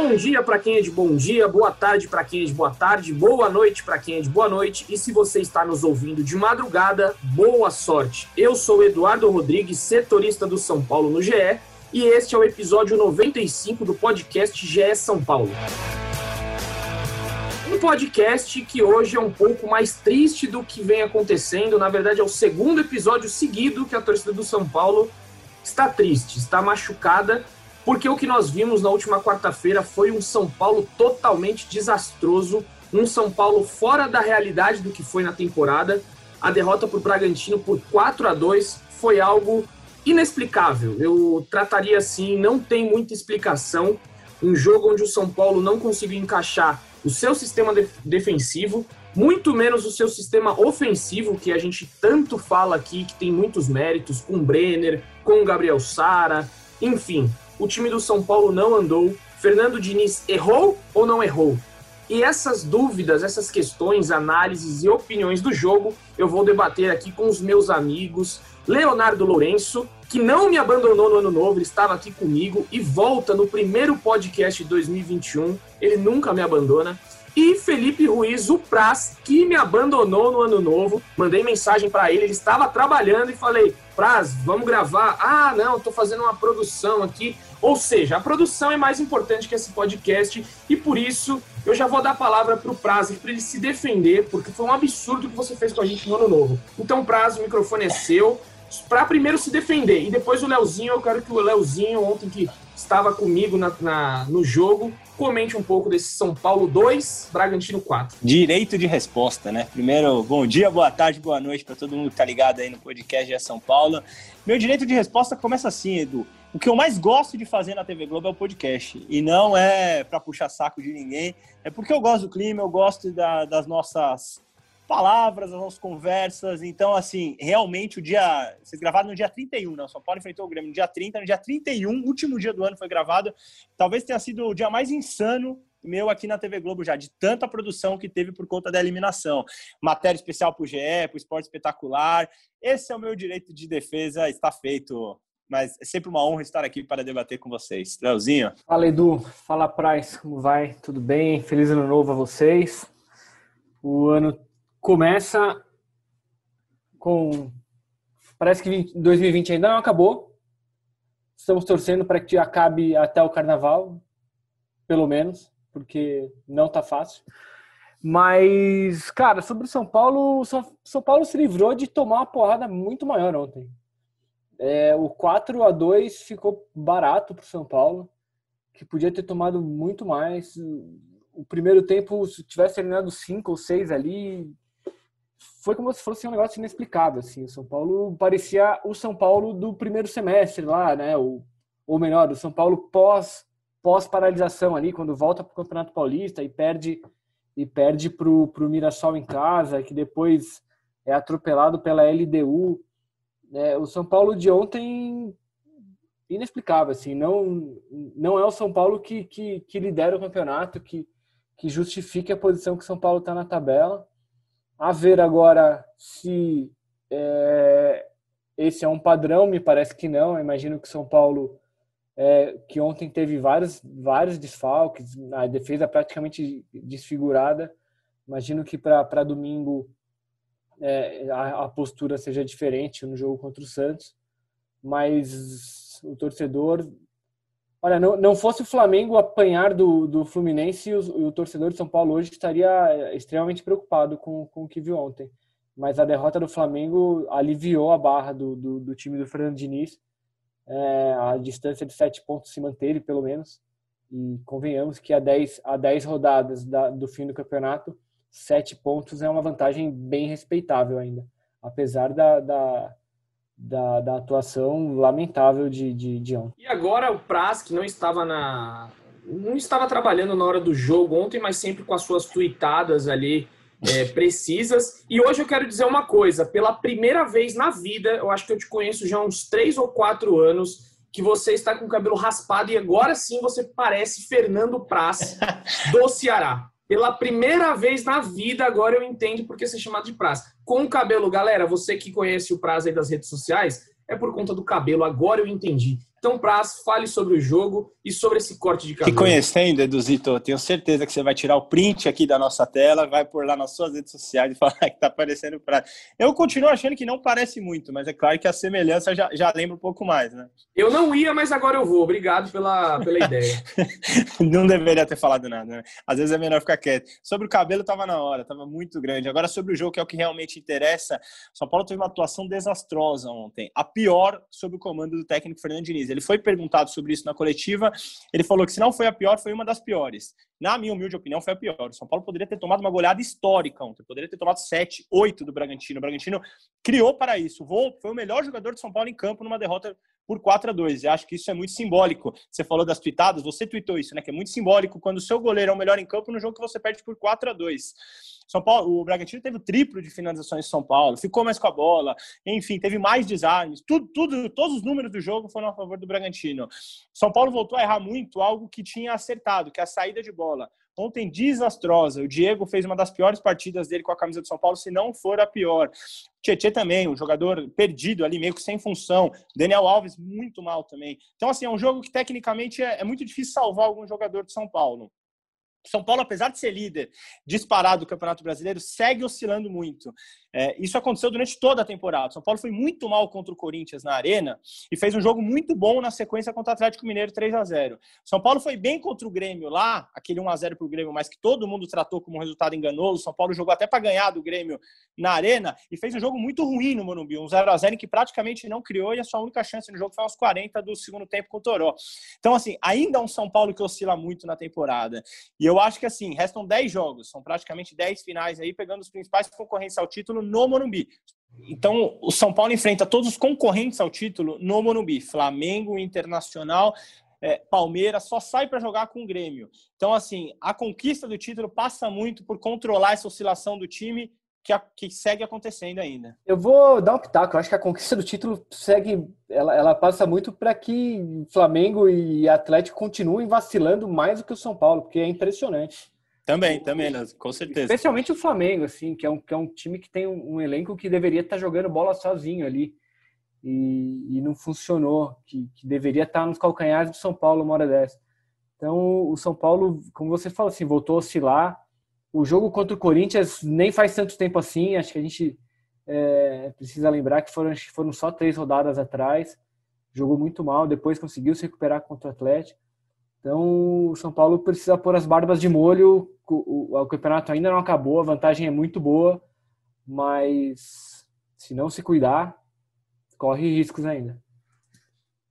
Bom dia para quem é de bom dia, boa tarde para quem é de boa tarde, boa noite para quem é de boa noite. E se você está nos ouvindo de madrugada, boa sorte. Eu sou Eduardo Rodrigues, setorista do São Paulo no GE, e este é o episódio 95 do podcast GE São Paulo. Um podcast que hoje é um pouco mais triste do que vem acontecendo. Na verdade, é o segundo episódio seguido que a torcida do São Paulo está triste, está machucada porque o que nós vimos na última quarta-feira foi um São Paulo totalmente desastroso, um São Paulo fora da realidade do que foi na temporada. A derrota para o Bragantino por 4 a 2 foi algo inexplicável. Eu trataria assim, não tem muita explicação. Um jogo onde o São Paulo não conseguiu encaixar o seu sistema de defensivo, muito menos o seu sistema ofensivo, que a gente tanto fala aqui, que tem muitos méritos, com o Brenner, com o Gabriel Sara, enfim, o time do São Paulo não andou. Fernando Diniz errou ou não errou? E essas dúvidas, essas questões, análises e opiniões do jogo, eu vou debater aqui com os meus amigos Leonardo Lourenço, que não me abandonou no ano novo, ele estava aqui comigo e volta no primeiro podcast de 2021. Ele nunca me abandona. E Felipe Ruiz, o Praz, que me abandonou no ano novo. Mandei mensagem para ele, ele estava trabalhando e falei: Praz, vamos gravar. Ah, não, estou fazendo uma produção aqui. Ou seja, a produção é mais importante que esse podcast e por isso eu já vou dar a palavra para o Prazo para ele se defender, porque foi um absurdo que você fez com a gente no ano novo. Então, Prazo, o microfone é seu para primeiro se defender e depois o Leozinho. Eu quero que o Leozinho, ontem que estava comigo na, na, no jogo, comente um pouco desse São Paulo 2, Bragantino 4. Direito de resposta, né? Primeiro, bom dia, boa tarde, boa noite para todo mundo que tá ligado aí no podcast de São Paulo. Meu direito de resposta começa assim, Edu. O que eu mais gosto de fazer na TV Globo é o podcast. E não é para puxar saco de ninguém, é porque eu gosto do clima, eu gosto da, das nossas palavras, das nossas conversas. Então, assim, realmente o dia. Vocês gravaram no dia 31, né? O São Paulo enfrentou o Grêmio no dia 30, no dia 31, último dia do ano foi gravado. Talvez tenha sido o dia mais insano meu aqui na TV Globo já, de tanta produção que teve por conta da eliminação. Matéria especial para o GE, para o Esporte Espetacular. Esse é o meu direito de defesa, está feito mas é sempre uma honra estar aqui para debater com vocês. Leozinho. Fala, Edu. Fala, Price. Como vai? Tudo bem? Feliz ano novo a vocês. O ano começa com. Parece que 2020 ainda não acabou. Estamos torcendo para que acabe até o carnaval, pelo menos, porque não está fácil. Mas, cara, sobre São Paulo, São Paulo se livrou de tomar uma porrada muito maior ontem. É, o 4 a 2 ficou barato para São Paulo, que podia ter tomado muito mais. O primeiro tempo, se tivesse terminado 5 ou 6 ali, foi como se fosse um negócio inexplicável. Assim. O São Paulo parecia o São Paulo do primeiro semestre lá, né? ou, ou melhor, o São Paulo pós, pós paralisação ali, quando volta para o Campeonato Paulista e perde e perde para o Mirassol em casa, que depois é atropelado pela LDU. É, o São Paulo de ontem inexplicável assim não não é o São Paulo que, que, que lidera o campeonato que que justifique a posição que o São Paulo está na tabela a ver agora se é, esse é um padrão me parece que não Eu imagino que São Paulo é, que ontem teve vários vários desfalques a defesa praticamente desfigurada imagino que para domingo é, a, a, postura seja diferente no jogo contra o Santos, mas o torcedor. Olha, não, não fosse o Flamengo apanhar do, do Fluminense, o, o torcedor de São Paulo hoje estaria extremamente preocupado com, com o que viu ontem. Mas a derrota do Flamengo aliviou a barra do, do, do time do Fernando Diniz. É, a distância de sete pontos se manteve, pelo menos. E convenhamos que a 10 a rodadas da, do fim do campeonato, sete pontos é uma vantagem bem respeitável ainda, apesar da, da, da, da atuação lamentável de, de, de ontem. E agora o Praz, que não estava na. não estava trabalhando na hora do jogo ontem, mas sempre com as suas tuitadas ali é, precisas. E hoje eu quero dizer uma coisa: pela primeira vez na vida, eu acho que eu te conheço já há uns três ou quatro anos, que você está com o cabelo raspado e agora sim você parece Fernando Praz do Ceará. Pela primeira vez na vida, agora eu entendo porque ser chamado de Praz. Com o cabelo, galera, você que conhece o Praz aí das redes sociais, é por conta do cabelo, agora eu entendi. Então, Praz, fale sobre o jogo e sobre esse corte de cabelo. Que conhecendo, Eduzito, tenho certeza que você vai tirar o print aqui da nossa tela, vai pôr lá nas suas redes sociais e falar que tá parecendo Praz. Eu continuo achando que não parece muito, mas é claro que a semelhança já, já lembra um pouco mais, né? Eu não ia, mas agora eu vou. Obrigado pela, pela ideia. não deveria ter falado nada, né? Às vezes é melhor ficar quieto. Sobre o cabelo, tava na hora, tava muito grande. Agora, sobre o jogo, que é o que realmente interessa, São Paulo teve uma atuação desastrosa ontem. A pior sob o comando do técnico Fernando Diniz. Ele foi perguntado sobre isso na coletiva, ele falou que se não foi a pior, foi uma das piores. Na minha humilde opinião, foi a pior. O São Paulo poderia ter tomado uma goleada histórica ontem, poderia ter tomado 7, 8 do Bragantino. O Bragantino criou para isso. Foi o melhor jogador de São Paulo em campo numa derrota por 4 a 2 E acho que isso é muito simbólico. Você falou das tweetadas, você tweetou isso, né? Que é muito simbólico quando o seu goleiro é o melhor em campo no jogo que você perde por 4 a 2 São Paulo, o Bragantino teve o triplo de finalizações em São Paulo, ficou mais com a bola, enfim, teve mais desarmes, tudo, tudo, todos os números do jogo foram a favor do Bragantino. São Paulo voltou a errar muito algo que tinha acertado, que é a saída de bola. Ontem, desastrosa. O Diego fez uma das piores partidas dele com a camisa do São Paulo, se não for a pior. Tietê também, um jogador perdido ali, meio que sem função. Daniel Alves, muito mal também. Então, assim, é um jogo que tecnicamente é, é muito difícil salvar algum jogador de São Paulo. São Paulo, apesar de ser líder disparado do Campeonato Brasileiro, segue oscilando muito. É, isso aconteceu durante toda a temporada. São Paulo foi muito mal contra o Corinthians na Arena e fez um jogo muito bom na sequência contra o Atlético Mineiro 3 a 0 São Paulo foi bem contra o Grêmio lá, aquele 1 a 0 para o Grêmio, mas que todo mundo tratou como um resultado enganoso. São Paulo jogou até para ganhar do Grêmio na Arena e fez um jogo muito ruim no Morumbi, um 0 a 0 que praticamente não criou e a sua única chance no jogo foi aos 40 do segundo tempo com o Toró. Então, assim, ainda é um São Paulo que oscila muito na temporada. E eu acho que, assim, restam 10 jogos, são praticamente 10 finais aí, pegando os principais concorrentes ao título no Morumbi. Então, o São Paulo enfrenta todos os concorrentes ao título no Morumbi. Flamengo, Internacional, é, Palmeiras, só sai para jogar com o Grêmio. Então, assim, a conquista do título passa muito por controlar essa oscilação do time que, a, que segue acontecendo ainda. Eu vou dar um pitaco. Eu acho que a conquista do título segue, ela, ela passa muito para que Flamengo e Atlético continuem vacilando mais do que o São Paulo, porque é impressionante. Também, também, com certeza. Especialmente o Flamengo, assim, que é um, que é um time que tem um, um elenco que deveria estar jogando bola sozinho ali. E, e não funcionou, que, que, deveria estar nos calcanhares do São Paulo uma hora dessa. Então, o São Paulo, como você falou assim, voltou a oscilar. O jogo contra o Corinthians nem faz tanto tempo assim, acho que a gente é, precisa lembrar que foram, foram só três rodadas atrás. Jogou muito mal, depois conseguiu se recuperar contra o Atlético. Então, o São Paulo precisa pôr as barbas de molho. O, o, o, campeonato ainda não acabou, a vantagem é muito boa, mas se não se cuidar, corre riscos ainda.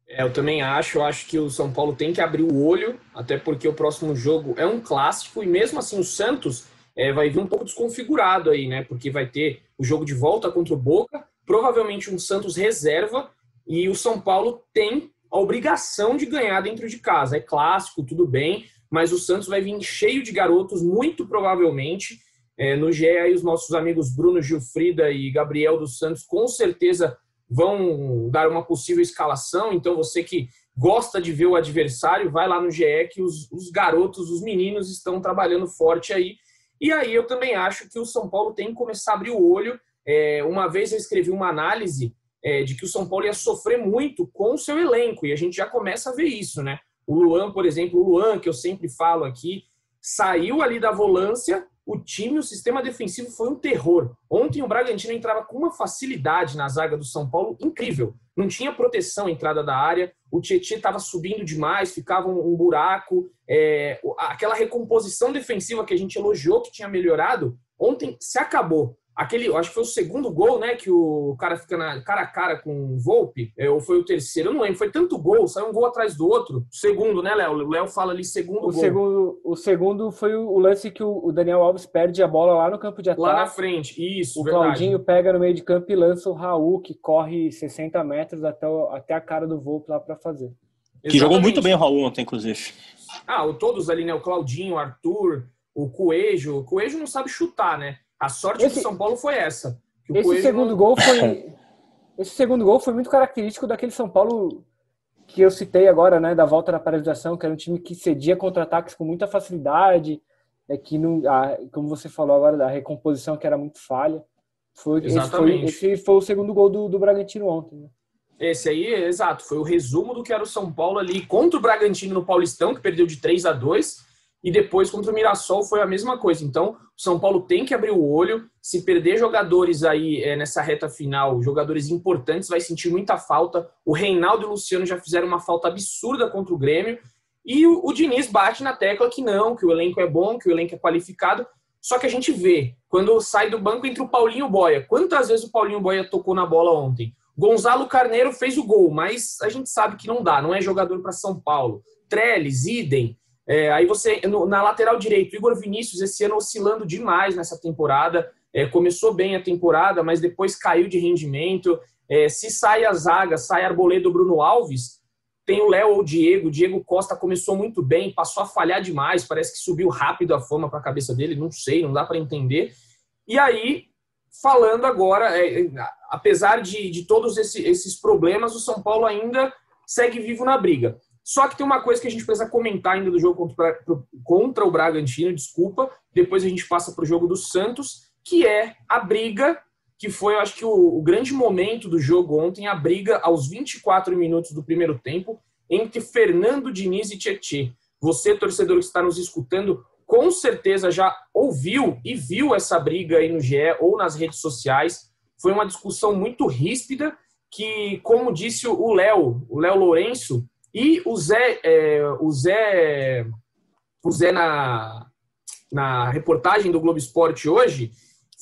É, eu também acho. Eu acho que o São Paulo tem que abrir o olho, até porque o próximo jogo é um clássico e mesmo assim o Santos é, vai vir um pouco desconfigurado aí, né? Porque vai ter o jogo de volta contra o Boca, provavelmente um Santos reserva e o São Paulo tem a obrigação de ganhar dentro de casa. É clássico, tudo bem, mas o Santos vai vir cheio de garotos, muito provavelmente. É, no GE, aí, os nossos amigos Bruno Gilfrida e Gabriel dos Santos com certeza vão dar uma possível escalação. Então, você que gosta de ver o adversário, vai lá no GE que os, os garotos, os meninos estão trabalhando forte aí. E aí eu também acho que o São Paulo tem que começar a abrir o olho. É, uma vez eu escrevi uma análise é, de que o São Paulo ia sofrer muito com o seu elenco, e a gente já começa a ver isso, né? O Luan, por exemplo, o Luan, que eu sempre falo aqui, saiu ali da volância, o time, o sistema defensivo foi um terror. Ontem o Bragantino entrava com uma facilidade na zaga do São Paulo incrível. Não tinha proteção à entrada da área, o Tietchan estava subindo demais, ficava um, buraco. É, aquela recomposição defensiva que a gente elogiou que tinha melhorado, ontem se acabou. Aquele, acho que foi o segundo gol, né? Que o cara fica na, cara a cara com o Volpe, é, ou foi o terceiro, eu não lembro. Foi tanto gol, saiu um gol atrás do outro. Segundo, né, Léo? O Léo fala ali segundo o gol. Segundo, o segundo foi o lance que o Daniel Alves perde a bola lá no campo de ataque. Lá na frente, isso, O verdade. Claudinho pega no meio de campo e lança o Raul, que corre 60 metros até, o- até a cara do Volpe lá para fazer. Que jogou muito bem o Raul ontem, inclusive. Ah, o- todos ali, né? O Claudinho, o Arthur, o Coelho. O Coelho não sabe chutar, né? A sorte Esse- do São Paulo foi essa. Esse Coelho segundo não- gol foi. Esse segundo gol foi muito característico daquele São Paulo que eu citei agora, né? Da volta da paralisação, que era um time que cedia contra-ataques com muita facilidade, é, que não, a- como você falou agora, da recomposição que era muito falha. Foi, esse, foi, Exatamente. esse foi o segundo gol do, do Bragantino ontem. Né? Esse aí, exato, foi o resumo do que era o São Paulo ali contra o Bragantino no Paulistão, que perdeu de 3 a 2 e depois contra o Mirassol foi a mesma coisa. Então, o São Paulo tem que abrir o olho. Se perder jogadores aí é, nessa reta final, jogadores importantes, vai sentir muita falta. O Reinaldo e o Luciano já fizeram uma falta absurda contra o Grêmio. E o, o Diniz bate na tecla que não, que o elenco é bom, que o elenco é qualificado. Só que a gente vê, quando sai do banco entre o Paulinho Boia. Quantas vezes o Paulinho Boia tocou na bola ontem? Gonzalo Carneiro fez o gol, mas a gente sabe que não dá, não é jogador para São Paulo. Trellis, idem. É, aí você, no- na lateral direito, Igor Vinícius, esse ano oscilando demais nessa temporada. É, começou bem a temporada, mas depois caiu de rendimento. É, se sai a zaga, sai Arboleda ou Bruno Alves, tem o Léo ou o Diego. Diego Costa começou muito bem, passou a falhar demais, parece que subiu rápido a fama para a cabeça dele, não sei, não dá para entender. E aí, falando agora, é, é, apesar de, de todos esse- esses problemas, o São Paulo ainda segue vivo na briga. Só que tem uma coisa que a gente precisa comentar ainda do jogo contra, contra o Bragantino, desculpa, depois a gente passa para o jogo do Santos, que é a briga, que foi, eu acho que, o, o grande momento do jogo ontem, a briga aos 24 minutos do primeiro tempo, entre Fernando Diniz e Tietê. Você, torcedor que está nos escutando, com certeza já ouviu e viu essa briga aí no GE ou nas redes sociais. Foi uma discussão muito ríspida que, como disse o Léo, o Léo Lourenço e o Zé, é, o Zé, o Zé na, na reportagem do Globo Esporte hoje,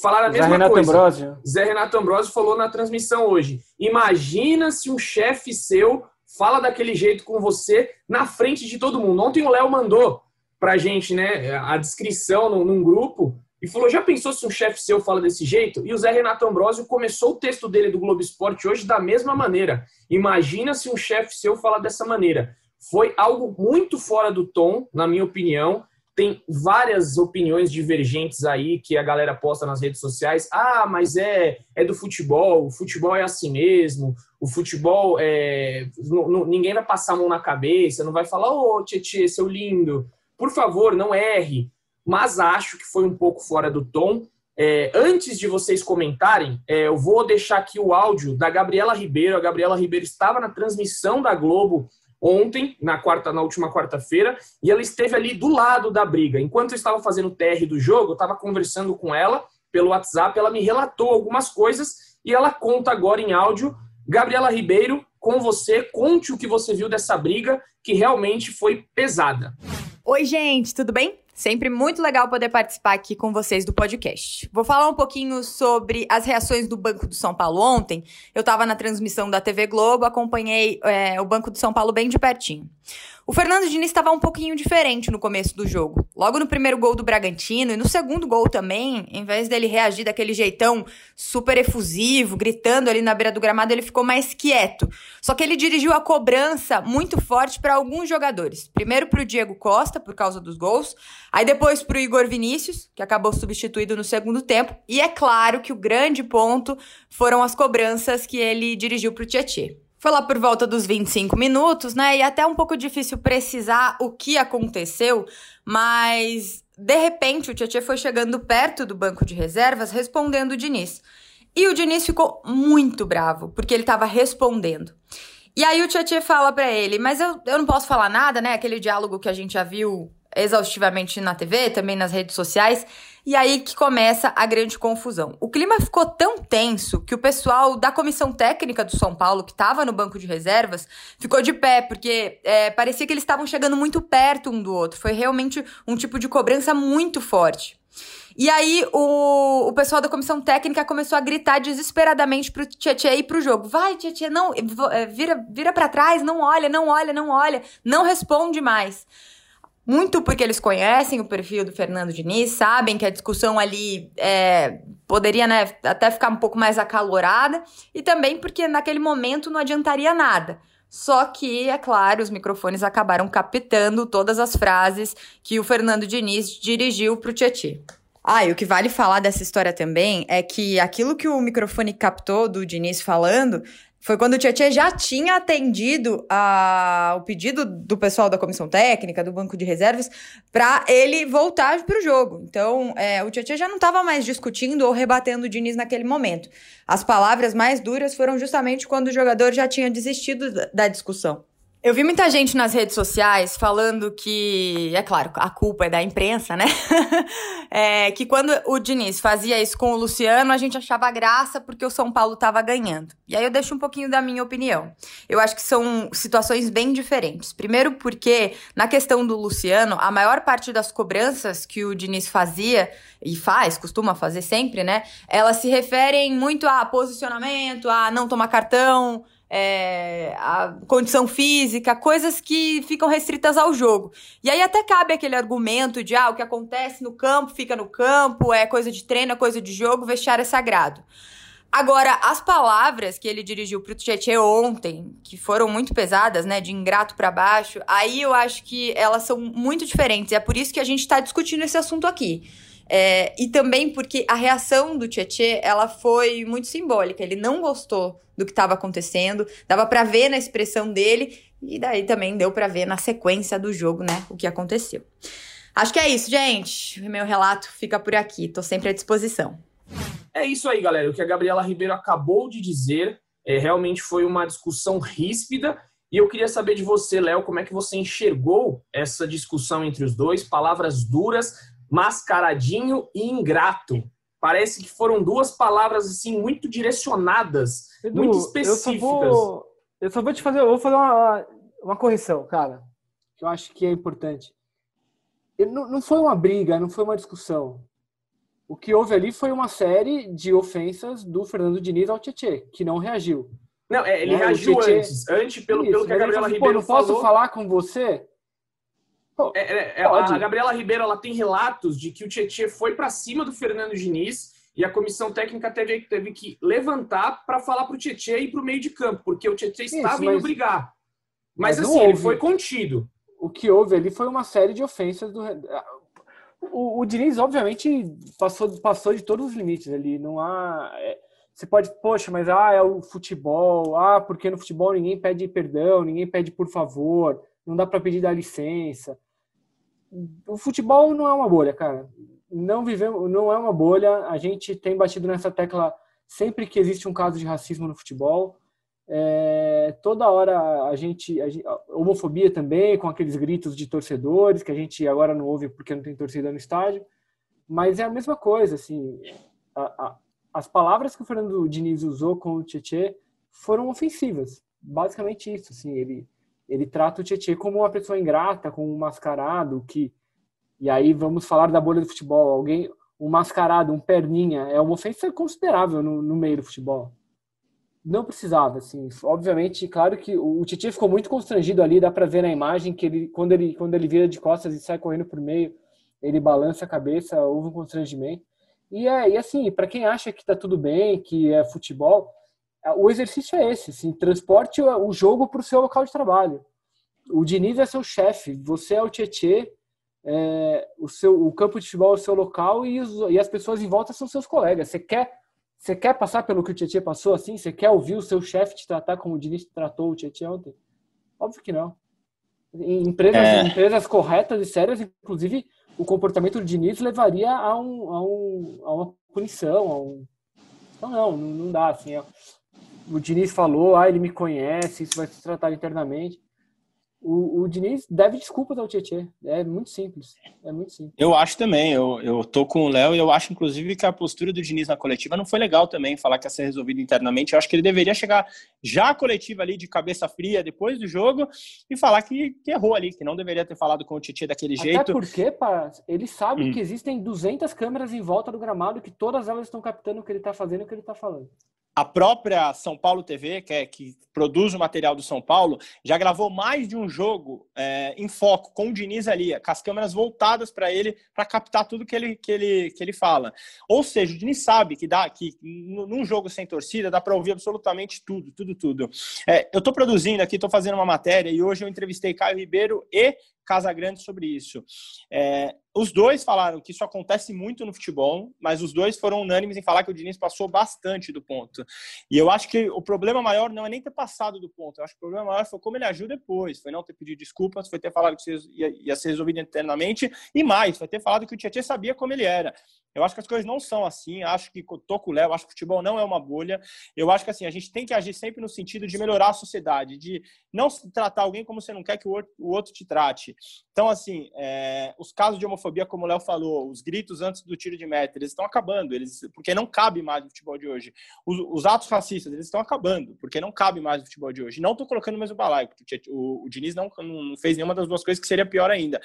falaram a Zé mesma Renato coisa. Ambrosio. Zé Renato Ambrosio falou na transmissão hoje. Imagina se um chefe seu fala daquele jeito com você na frente de todo mundo. Ontem o Léo mandou pra gente, né, a descrição num, num grupo e falou: já pensou se um chefe seu fala desse jeito? E o Zé Renato Ambrosio começou o texto dele do Globo Esporte hoje da mesma maneira. Imagina se um chefe seu fala dessa maneira. Foi algo muito fora do tom, na minha opinião. Tem várias opiniões divergentes aí que a galera posta nas redes sociais. Ah, mas é, é do futebol, o futebol é assim mesmo, o futebol é. ninguém vai passar a mão na cabeça, não vai falar, ô Tietê, seu lindo, por favor, não erre. Mas acho que foi um pouco fora do tom. É, antes de vocês comentarem, é, eu vou deixar aqui o áudio da Gabriela Ribeiro. A Gabriela Ribeiro estava na transmissão da Globo ontem, na quarta, na última quarta-feira, e ela esteve ali do lado da briga. Enquanto eu estava fazendo o TR do jogo, eu estava conversando com ela pelo WhatsApp, ela me relatou algumas coisas e ela conta agora em áudio. Gabriela Ribeiro, com você, conte o que você viu dessa briga, que realmente foi pesada. Oi, gente, tudo bem? Sempre muito legal poder participar aqui com vocês do podcast. Vou falar um pouquinho sobre as reações do Banco do São Paulo ontem. Eu estava na transmissão da TV Globo, acompanhei é, o Banco do São Paulo bem de pertinho. O Fernando Diniz estava um pouquinho diferente no começo do jogo. Logo no primeiro gol do Bragantino e no segundo gol também, em vez dele reagir daquele jeitão super efusivo, gritando ali na beira do gramado, ele ficou mais quieto. Só que ele dirigiu a cobrança muito forte para alguns jogadores. Primeiro para o Diego Costa, por causa dos gols. Aí depois para o Igor Vinícius, que acabou substituído no segundo tempo. E é claro que o grande ponto foram as cobranças que ele dirigiu para o Tietchan. Foi lá por volta dos 25 minutos, né? E até um pouco difícil precisar o que aconteceu, mas de repente o Tietchan foi chegando perto do banco de reservas respondendo o Diniz. E o Diniz ficou muito bravo, porque ele estava respondendo. E aí o Tietchan fala para ele, mas eu, eu não posso falar nada, né? Aquele diálogo que a gente já viu exaustivamente na TV, também nas redes sociais. E aí que começa a grande confusão. O clima ficou tão tenso que o pessoal da comissão técnica do São Paulo, que estava no banco de reservas, ficou de pé, porque é, parecia que eles estavam chegando muito perto um do outro. Foi realmente um tipo de cobrança muito forte. E aí o, o pessoal da comissão técnica começou a gritar desesperadamente pro Tietchan ir pro jogo. Vai, Tietchan, não, é, vira, vira para trás, não olha, não olha, não olha, não responde mais. Muito porque eles conhecem o perfil do Fernando Diniz, sabem que a discussão ali é, poderia né, até ficar um pouco mais acalorada, e também porque naquele momento não adiantaria nada. Só que, é claro, os microfones acabaram captando todas as frases que o Fernando Diniz dirigiu para o Tietchan. Ah, e o que vale falar dessa história também é que aquilo que o microfone captou do Diniz falando foi quando o Tietchan já tinha atendido a, o pedido do pessoal da comissão técnica, do banco de reservas, para ele voltar para o jogo. Então, é, o Tietchan já não estava mais discutindo ou rebatendo o Diniz naquele momento. As palavras mais duras foram justamente quando o jogador já tinha desistido da discussão. Eu vi muita gente nas redes sociais falando que, é claro, a culpa é da imprensa, né? é, que quando o Diniz fazia isso com o Luciano, a gente achava graça porque o São Paulo estava ganhando. E aí eu deixo um pouquinho da minha opinião. Eu acho que são situações bem diferentes. Primeiro porque, na questão do Luciano, a maior parte das cobranças que o Diniz fazia e faz, costuma fazer sempre, né? Elas se referem muito a posicionamento, a não tomar cartão, é, a condição física, coisas que ficam restritas ao jogo. E aí até cabe aquele argumento de ah, o que acontece no campo fica no campo, é coisa de treino, é coisa de jogo, vestiário é sagrado. Agora, as palavras que ele dirigiu pro Tietchan ontem, que foram muito pesadas, né, de ingrato para baixo, aí eu acho que elas são muito diferentes. É por isso que a gente está discutindo esse assunto aqui. É, e também porque a reação do Tietchan, ela foi muito simbólica. Ele não gostou do que estava acontecendo, dava para ver na expressão dele e daí também deu para ver na sequência do jogo, né, o que aconteceu. Acho que é isso, gente. Meu relato fica por aqui. Tô sempre à disposição. É isso aí, galera. O que a Gabriela Ribeiro acabou de dizer é, realmente foi uma discussão ríspida. E eu queria saber de você, Léo, como é que você enxergou essa discussão entre os dois? Palavras duras, mascaradinho e ingrato. Parece que foram duas palavras assim muito direcionadas, Edu, muito específicas. Eu só, vou, eu só vou te fazer, eu vou fazer uma, uma correção, cara, que eu acho que é importante. Não, não foi uma briga, não foi uma discussão. O que houve ali foi uma série de ofensas do Fernando Diniz ao Tietê, que não reagiu. Não, é, ele né? reagiu Tietê... antes, antes pelo, Isso, pelo que a Gabriela assim, Ribeiro falou. Não posso falar com você? É, é, é a Gabriela Ribeiro ela tem relatos de que o Tietchan foi para cima do Fernando Diniz e a comissão técnica teve, teve que levantar para falar para o Tietchan ir para o meio de campo, porque o Tietchan estava indo brigar. Mas, mas assim, ele foi contido. O que houve ali foi uma série de ofensas do. O, o Diniz, obviamente, passou, passou de todos os limites ali. Não há. É, você pode, poxa, mas ah, é o futebol, ah, porque no futebol ninguém pede perdão, ninguém pede por favor, não dá para pedir da licença o futebol não é uma bolha, cara. Não vivemos, não é uma bolha. A gente tem batido nessa tecla sempre que existe um caso de racismo no futebol. É, toda hora a gente, a gente, homofobia também com aqueles gritos de torcedores que a gente agora não ouve porque não tem torcida no estádio mas é a mesma coisa assim a, a, as palavras que o Fernando Diniz usou com o Tietchan foram ofensivas basicamente isso assim ele ele trata o Tietchan como uma pessoa ingrata, como um mascarado, que e aí vamos falar da bolha do futebol, alguém um mascarado, um perninha, é uma ofensa considerável no, no meio do futebol. Não precisava, assim, obviamente, claro que o, Tietchan ficou muito constrangido ali, dá para ver na imagem que ele quando ele quando ele vira de costas e sai correndo por meio, ele balança a cabeça, houve um constrangimento. E é, e assim, para quem acha que tá tudo bem, que é futebol, o exercício é esse, assim, transporte o jogo para o seu local de trabalho. O Diniz é seu chefe, você é o Tietê, é, o, seu, o campo de futebol é o seu local e, os, e as pessoas em volta são seus colegas. Você quer, você quer passar pelo que o Tietê passou assim? Você quer ouvir o seu chefe te tratar como o Diniz tratou o Tietê ontem? Óbvio que não. Em empresas, é. empresas corretas e sérias, inclusive, o comportamento do Diniz levaria a, um, a, um, a uma punição, a um... Então, não, não, não dá, assim, é, o Diniz falou, ah, ele me conhece, isso vai se tratar internamente. O, o Diniz deve desculpas ao Tietchan. É muito simples. É muito simples. Eu acho também. Eu, eu tô com o Léo e eu acho, inclusive, que a postura do Diniz na coletiva não foi legal também, falar que ia ser resolvido internamente. Eu acho que ele deveria chegar já à coletiva ali de cabeça fria depois do jogo e falar que, que errou ali, que não deveria ter falado com o Tietchan daquele Até jeito. Até porque, pá, ele sabe Hum. que existem 200 câmeras em volta do gramado que todas elas estão captando o que ele tá fazendo e o que ele tá falando. A própria São Paulo TV, que, é, que produz o material do São Paulo, já gravou mais de um jogo é, em foco com o Diniz ali, com as câmeras voltadas para ele, para captar tudo que ele, que, ele, que ele fala. Ou seja, o Diniz sabe que dá que num jogo sem torcida dá para ouvir absolutamente tudo, tudo, tudo. É, eu estou produzindo aqui, estou fazendo uma matéria e hoje eu entrevistei Caio Ribeiro e Casagrande sobre isso. É, os dois falaram que isso acontece muito no futebol, mas os dois foram unânimes em falar que o Diniz passou bastante do ponto. E eu acho que o problema maior não é nem ter passado do ponto, eu acho que o problema maior foi como ele agiu depois, foi não ter pedido desculpas, foi ter falado que ia, ia ser resolvido internamente, e mais, foi ter falado que o Tietchan sabia como ele era. Eu acho que as coisas não são assim, acho que tô com o Léo, acho que o futebol não é uma bolha. Eu acho que assim, a gente tem que agir sempre no sentido de melhorar a sociedade, de não tratar alguém como você não quer que o outro te trate. Então, assim, é, os casos de homofobia, como o Léo falou, os gritos antes do tiro de meta, eles estão acabando, eles, porque não cabe mais no futebol de hoje. Os, os atos racistas, eles estão acabando, porque não cabe mais no futebol de hoje. Não estou colocando o mesmo balaio, porque o, o Diniz não, não fez nenhuma das duas coisas, que seria pior ainda.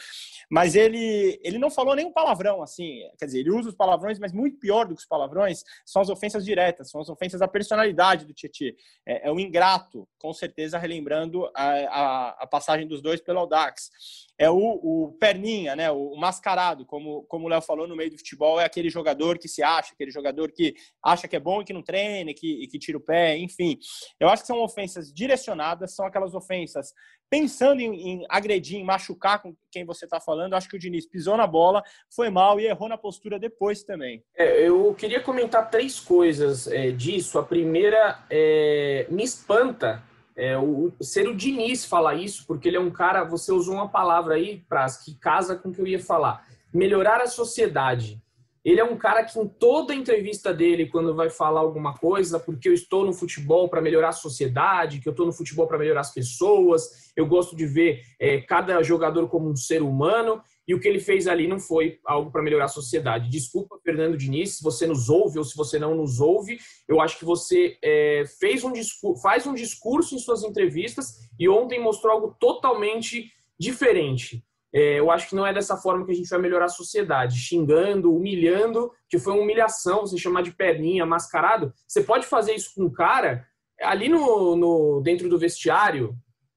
Mas ele, ele não falou nenhum palavrão, assim, quer dizer, ele usa os palavrões, mas muito pior do que os palavrões são as ofensas diretas, são as ofensas à personalidade do Tietchan. É, é um ingrato, com certeza, relembrando a, a, a passagem dos dois pelo Audax. É o, o perninha, né, o, mascarado, como, como o Léo falou no meio do futebol, é aquele jogador que se acha, aquele jogador que acha que é bom e que não treina, e que, e que tira o pé, enfim. Eu acho que são ofensas direcionadas, são aquelas ofensas pensando em, em agredir, em machucar com quem você está falando. Acho que o Diniz pisou na bola, foi mal e errou na postura depois também. É, eu queria comentar três coisas é, disso. A primeira é, me espanta é, o, ser o Diniz falar isso, porque ele é um cara. Você usou uma palavra aí, Praz, que casa com o que eu ia falar. Melhorar a sociedade. Ele é um cara que em toda entrevista dele, quando vai falar alguma coisa, porque eu estou no futebol para melhorar a sociedade, que eu estou no futebol para melhorar as pessoas, eu gosto de ver é, cada jogador como um ser humano, e o que ele fez ali não foi algo para melhorar a sociedade. Desculpa, Fernando Diniz, se você nos ouve ou se você não nos ouve, eu acho que você é, fez um faz um discurso em suas entrevistas e ontem mostrou algo totalmente diferente. É, eu acho que não é dessa forma que a gente vai melhorar a sociedade, xingando, humilhando, que foi uma humilhação, você chamar de perninha, mascarado. Você pode fazer isso com um cara ali no, no dentro do vestiário,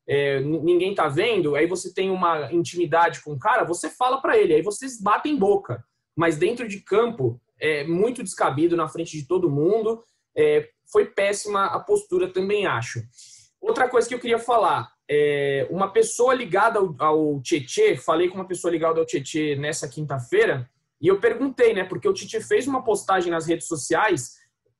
é, ninguém tá vendo, aí você tem uma intimidade com o cara, você fala para ele, aí vocês batem boca. Mas dentro de campo, é muito descabido na frente de todo mundo. É, foi péssima a postura, também acho. Outra coisa que eu queria falar, é, uma pessoa ligada ao, ao Tietê, falei com uma pessoa ligada ao Tietê nessa quinta-feira, e eu perguntei, né, porque o Tietê fez uma postagem nas redes sociais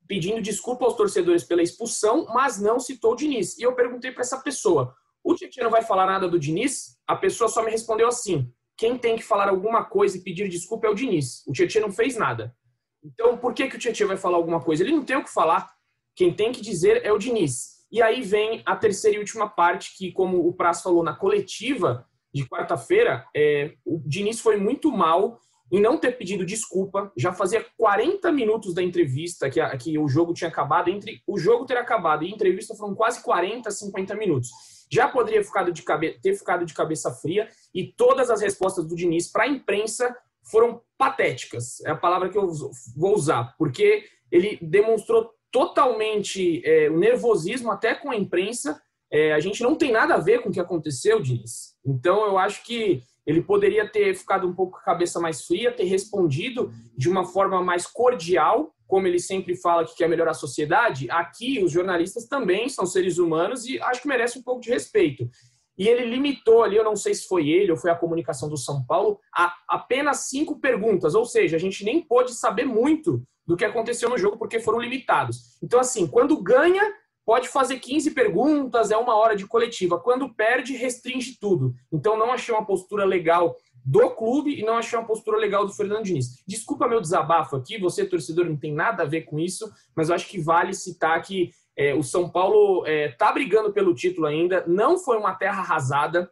pedindo desculpa aos torcedores pela expulsão, mas não citou o Diniz. E eu perguntei para essa pessoa, o Tietê não vai falar nada do Diniz? A pessoa só me respondeu assim, quem tem que falar alguma coisa e pedir desculpa é o Diniz. O Tietê não fez nada. Então, por que, que o Tietê vai falar alguma coisa? Ele não tem o que falar. Quem tem que dizer é o Diniz. E aí vem a terceira e última parte, que, como o Praz falou na coletiva de quarta-feira, é, o Diniz foi muito mal em não ter pedido desculpa. Já fazia 40 minutos da entrevista que, a, que o jogo tinha acabado. Entre o jogo ter acabado e a entrevista foram quase 40, 50 minutos. Já poderia ficado de cabe, ter ficado de cabeça fria e todas as respostas do Diniz para a imprensa foram patéticas. É a palavra que eu vou usar, porque ele demonstrou totalmente é, o nervosismo até com a imprensa. É, a gente não tem nada a ver com o que aconteceu, Diniz. Então eu acho que ele poderia ter ficado um pouco com a cabeça mais fria, ter respondido de uma forma mais cordial, como ele sempre fala que quer melhorar a sociedade. Aqui os jornalistas também são seres humanos e acho que merece um pouco de respeito. E ele limitou ali, eu não sei se foi ele ou foi a comunicação do São Paulo, a apenas cinco perguntas. Ou seja, a gente nem pôde saber muito do que aconteceu no jogo porque foram limitados. Então, assim, quando ganha, pode fazer 15 perguntas, é uma hora de coletiva. Quando perde, restringe tudo. Então, não achei uma postura legal do clube e não achei uma postura legal do Fernando Diniz. Desculpa meu desabafo aqui, você, torcedor, não tem nada a ver com isso, mas eu acho que vale citar que é, o São Paulo está é, brigando pelo título ainda, não foi uma terra arrasada.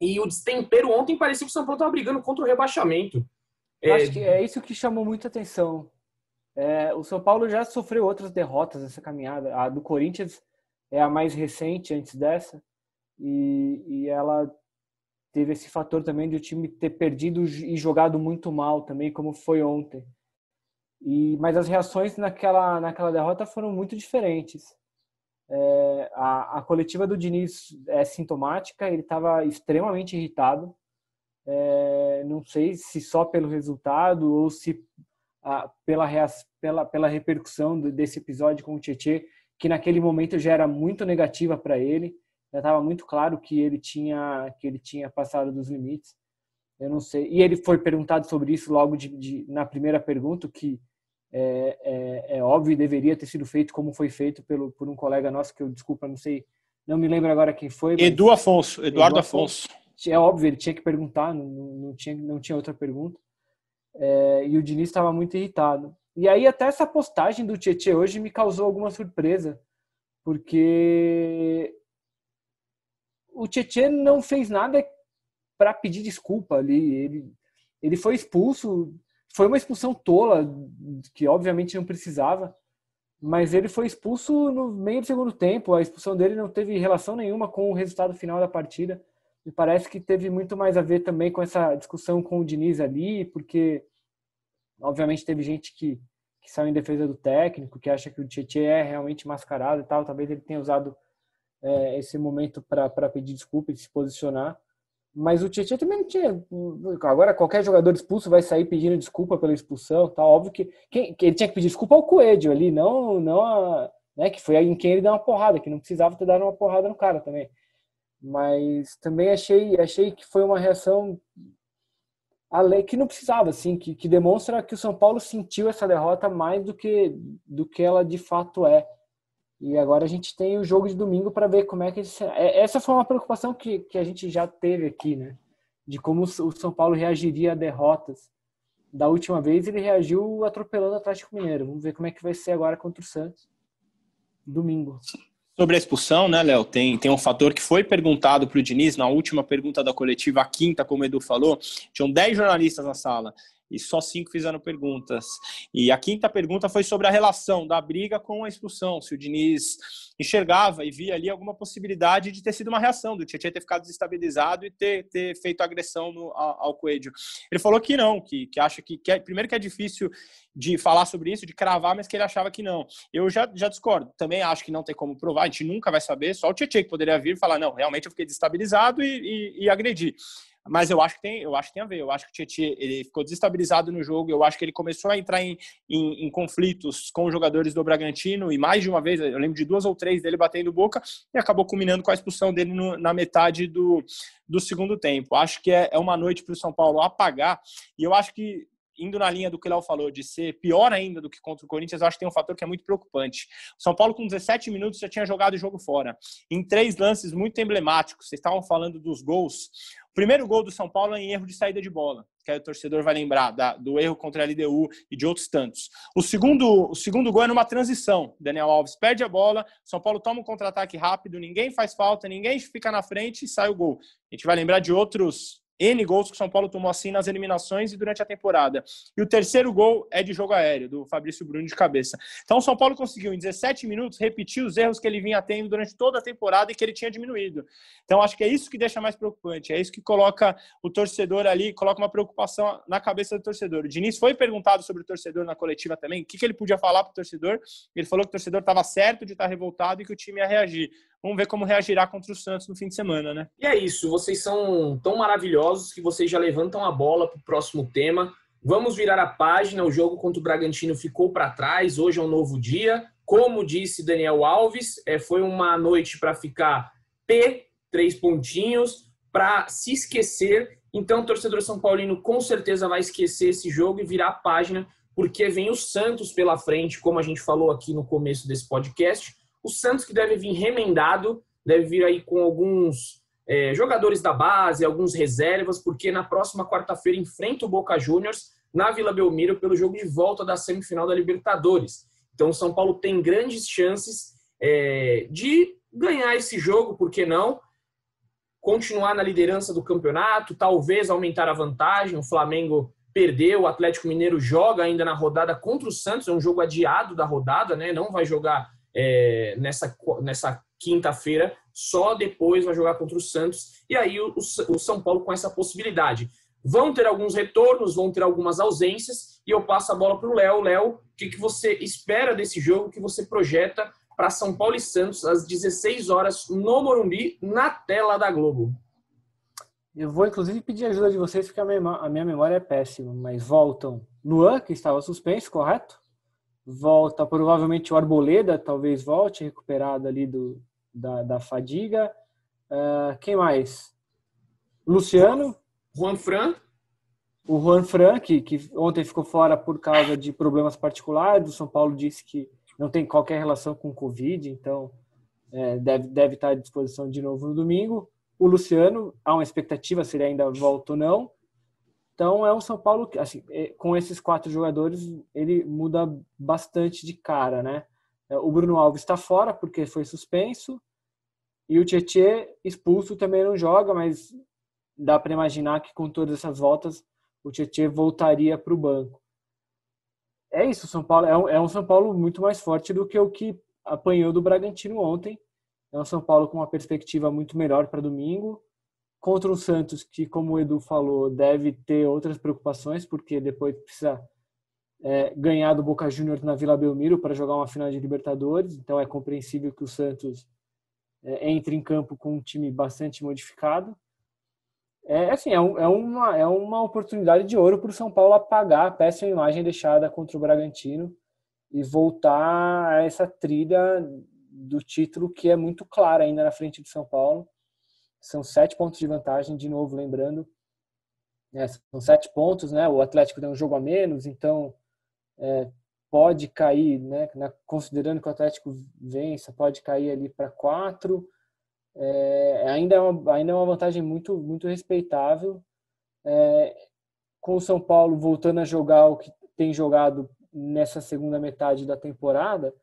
E o destempero ontem parecia que o São Paulo estava brigando contra o rebaixamento. É... Acho que é isso que chamou muita atenção. É, o São Paulo já sofreu outras derrotas nessa caminhada. A do Corinthians é a mais recente antes dessa. E, e ela teve esse fator também de o time ter perdido e jogado muito mal também, como foi ontem. E, mas as reações naquela, naquela derrota foram muito diferentes. É, a, a, coletiva do Diniz é sintomática, ele estava extremamente irritado. É, não sei se só pelo resultado ou se a, pela, pela, pela repercussão desse episódio com o Tietê, que naquele momento já era muito negativa para ele. Já estava muito claro que ele tinha que ele tinha passado dos limites. Eu não sei. E ele foi perguntado sobre isso logo de, de na primeira pergunta, que é, é, é, óbvio e deveria ter sido feito como foi feito pelo, por um colega nosso, que eu, desculpa, não sei, não me lembro agora quem foi. Edu Afonso, Eduardo Edu Afonso. Afonso. É óbvio, ele tinha que perguntar, não, não, tinha, não tinha outra pergunta. É, e o Diniz estava muito irritado. E aí até essa postagem do Tietchan hoje me causou alguma surpresa, porque o Tietchan não fez nada para pedir desculpa ali. Ele, ele foi expulso foi uma expulsão tola, que obviamente não precisava, mas ele foi expulso no meio do segundo tempo. A expulsão dele não teve relação nenhuma com o resultado final da partida. Me parece que teve muito mais a ver também com essa discussão com o Diniz ali, porque obviamente teve gente que, que saiu em defesa do técnico, que acha que o Tietchan é realmente mascarado e tal. Talvez ele tenha usado é, esse momento para pedir desculpa e se posicionar. Mas o Tietchan também não tinha. Agora qualquer jogador expulso vai sair pedindo desculpa pela expulsão. Tá óbvio que, quem, que ele tinha que pedir desculpa ao Coelho ali, não, não a, né, que foi em quem ele deu uma porrada, que não precisava ter dado uma porrada no cara também. Mas também achei, achei que foi uma reação que não precisava, assim, que, que demonstra que o São Paulo sentiu essa derrota mais do que, do que ela de fato é. E agora a gente tem o jogo de domingo para ver como é que. É, essa foi uma preocupação que, que a gente já teve aqui, né? De como o São Paulo reagiria a derrotas. Da última vez ele reagiu atropelando o Atlético Mineiro. Vamos ver como é que vai ser agora contra o Santos. Domingo. Sobre a expulsão, né, Léo? Tem, tem um fator que foi perguntado para o Diniz na última pergunta da coletiva, a quinta, como o Edu falou. Tinham 10 jornalistas na sala e só cinco fizeram perguntas. E a quinta pergunta foi sobre a relação da briga com a expulsão, se o Diniz enxergava e via ali alguma possibilidade de ter sido uma reação, do Tietchan ter ficado desestabilizado e ter, ter feito agressão no, ao, ao Coelho. Ele falou que não, que, que acha que, que é, primeiro que é difícil de falar sobre isso, de cravar, mas que ele achava que não. Eu já, já discordo. Também acho que não tem como provar, a gente nunca vai saber, só o Tietchan que poderia vir e falar, não, realmente eu fiquei desestabilizado e, e, e agredi. Mas eu acho que tem, eu acho que tem a ver. Eu acho que o Tietchan ele ficou desestabilizado no jogo. Eu acho que ele começou a entrar em, em, em, conflitos com os jogadores do Bragantino e mais de uma vez, eu lembro de duas ou três dele batendo boca e acabou culminando com a expulsão dele no, na metade do, do segundo tempo. Acho que é, é uma noite para o São Paulo apagar e eu acho que indo na linha do que o Léo falou, de ser pior ainda do que contra o Corinthians, eu acho que tem um fator que é muito preocupante. O São Paulo, com 17 minutos, já tinha jogado o jogo fora. Em três lances muito emblemáticos. Vocês estavam falando dos gols. O primeiro gol do São Paulo é em erro de saída de bola, que aí o torcedor vai lembrar da, do erro contra a LDU e de outros tantos. O segundo, o segundo gol é numa transição. Daniel Alves perde a bola, São Paulo toma um contra-ataque rápido, ninguém faz falta, ninguém fica na frente e sai o gol. A gente vai lembrar de outros N gols que o São Paulo tomou assim nas eliminações e durante a temporada. E o terceiro gol é de jogo aéreo, do Fabrício Bruno de cabeça. Então o São Paulo conseguiu, em 17 minutos, repetir os erros que ele vinha tendo durante toda a temporada e que ele tinha diminuído. Então acho que é isso que deixa mais preocupante, é isso que coloca o torcedor ali, coloca uma preocupação na cabeça do torcedor. O Diniz foi perguntado sobre o torcedor na coletiva também, o que, que ele podia falar para o torcedor. Ele falou que o torcedor estava certo de estar revoltado e que o time ia reagir. Vamos ver como reagirá contra o Santos no fim de semana, né? E é isso, vocês são tão maravilhosos que vocês já levantam a bola para o próximo tema. Vamos virar a página. O jogo contra o Bragantino ficou para trás. Hoje é um novo dia. Como disse Daniel Alves, é, foi uma noite para ficar P, três pontinhos, para se esquecer. Então, o torcedor São Paulino com certeza vai esquecer esse jogo e virar a página, porque vem o Santos pela frente, como a gente falou aqui no começo desse podcast o Santos que deve vir remendado, deve vir aí com alguns é, jogadores da base, alguns reservas, porque na próxima quarta-feira enfrenta o Boca Juniors na Vila Belmiro pelo jogo de volta da semifinal da Libertadores. Então o São Paulo tem grandes chances é, de ganhar esse jogo, por que não? continuar na liderança do campeonato, talvez aumentar a vantagem. O Flamengo perdeu, o Atlético Mineiro joga ainda na rodada contra o Santos, é um jogo adiado da rodada, né? Não vai jogar é, nessa, nessa quinta-feira, só depois vai jogar contra o Santos. E aí o, o São Paulo com essa possibilidade. Vão ter alguns retornos, vão ter algumas ausências, e eu passo a bola para o Léo. Léo, o que, que você espera desse jogo, que você projeta para São Paulo e Santos às 16 horas no Morumbi, na tela da Globo. Eu vou inclusive pedir ajuda de vocês porque a minha, a minha memória é péssima, mas voltam Luan, que estava suspenso, correto? Volta provavelmente o Arboleda, talvez volte, recuperado ali do, da, da fadiga. Uh, quem mais? Luciano. Juan Fran. O Juan Fran, que, que ontem ficou fora por causa de problemas particulares. O São Paulo disse que não tem qualquer relação com o Covid, então é, deve, deve estar à disposição de novo no domingo. O Luciano, há uma expectativa se ele ainda volta ou não. Então é um São Paulo que, assim, é, com esses quatro jogadores, ele muda bastante de cara, né? É, o Bruno Alves está fora porque foi suspenso e o Tietchan expulso também não joga, mas dá para imaginar que com todas essas voltas o Tietchan voltaria para o banco é isso, São Paulo é um, é um São Paulo muito mais forte do que o que apanhou do Bragantino ontem. É um São Paulo com uma perspectiva muito melhor para domingo. Contra o Santos, que, como o Edu falou, deve ter outras preocupações, porque depois precisa é, ganhar do Boca Juniors na Vila Belmiro para jogar uma final de Libertadores. Então é compreensível que o Santos é, entre em campo com um time bastante modificado é assim, é, um, é, uma, é uma oportunidade de ouro para o São Paulo apagar a péssima imagem deixada contra o Bragantino e voltar a essa trilha do título que é muito clara ainda na frente do São Paulo. São sete pontos de vantagem, de novo, lembrando. É, são sete pontos, né? O Atlético tem um jogo a menos, então é, pode cair, né? Considerando que o Atlético vença, pode cair ali para quatro é, ainda, é uma, ainda é uma vantagem muito, muito respeitável. É, com o São Paulo voltando a jogar o que tem jogado nessa segunda metade da temporada,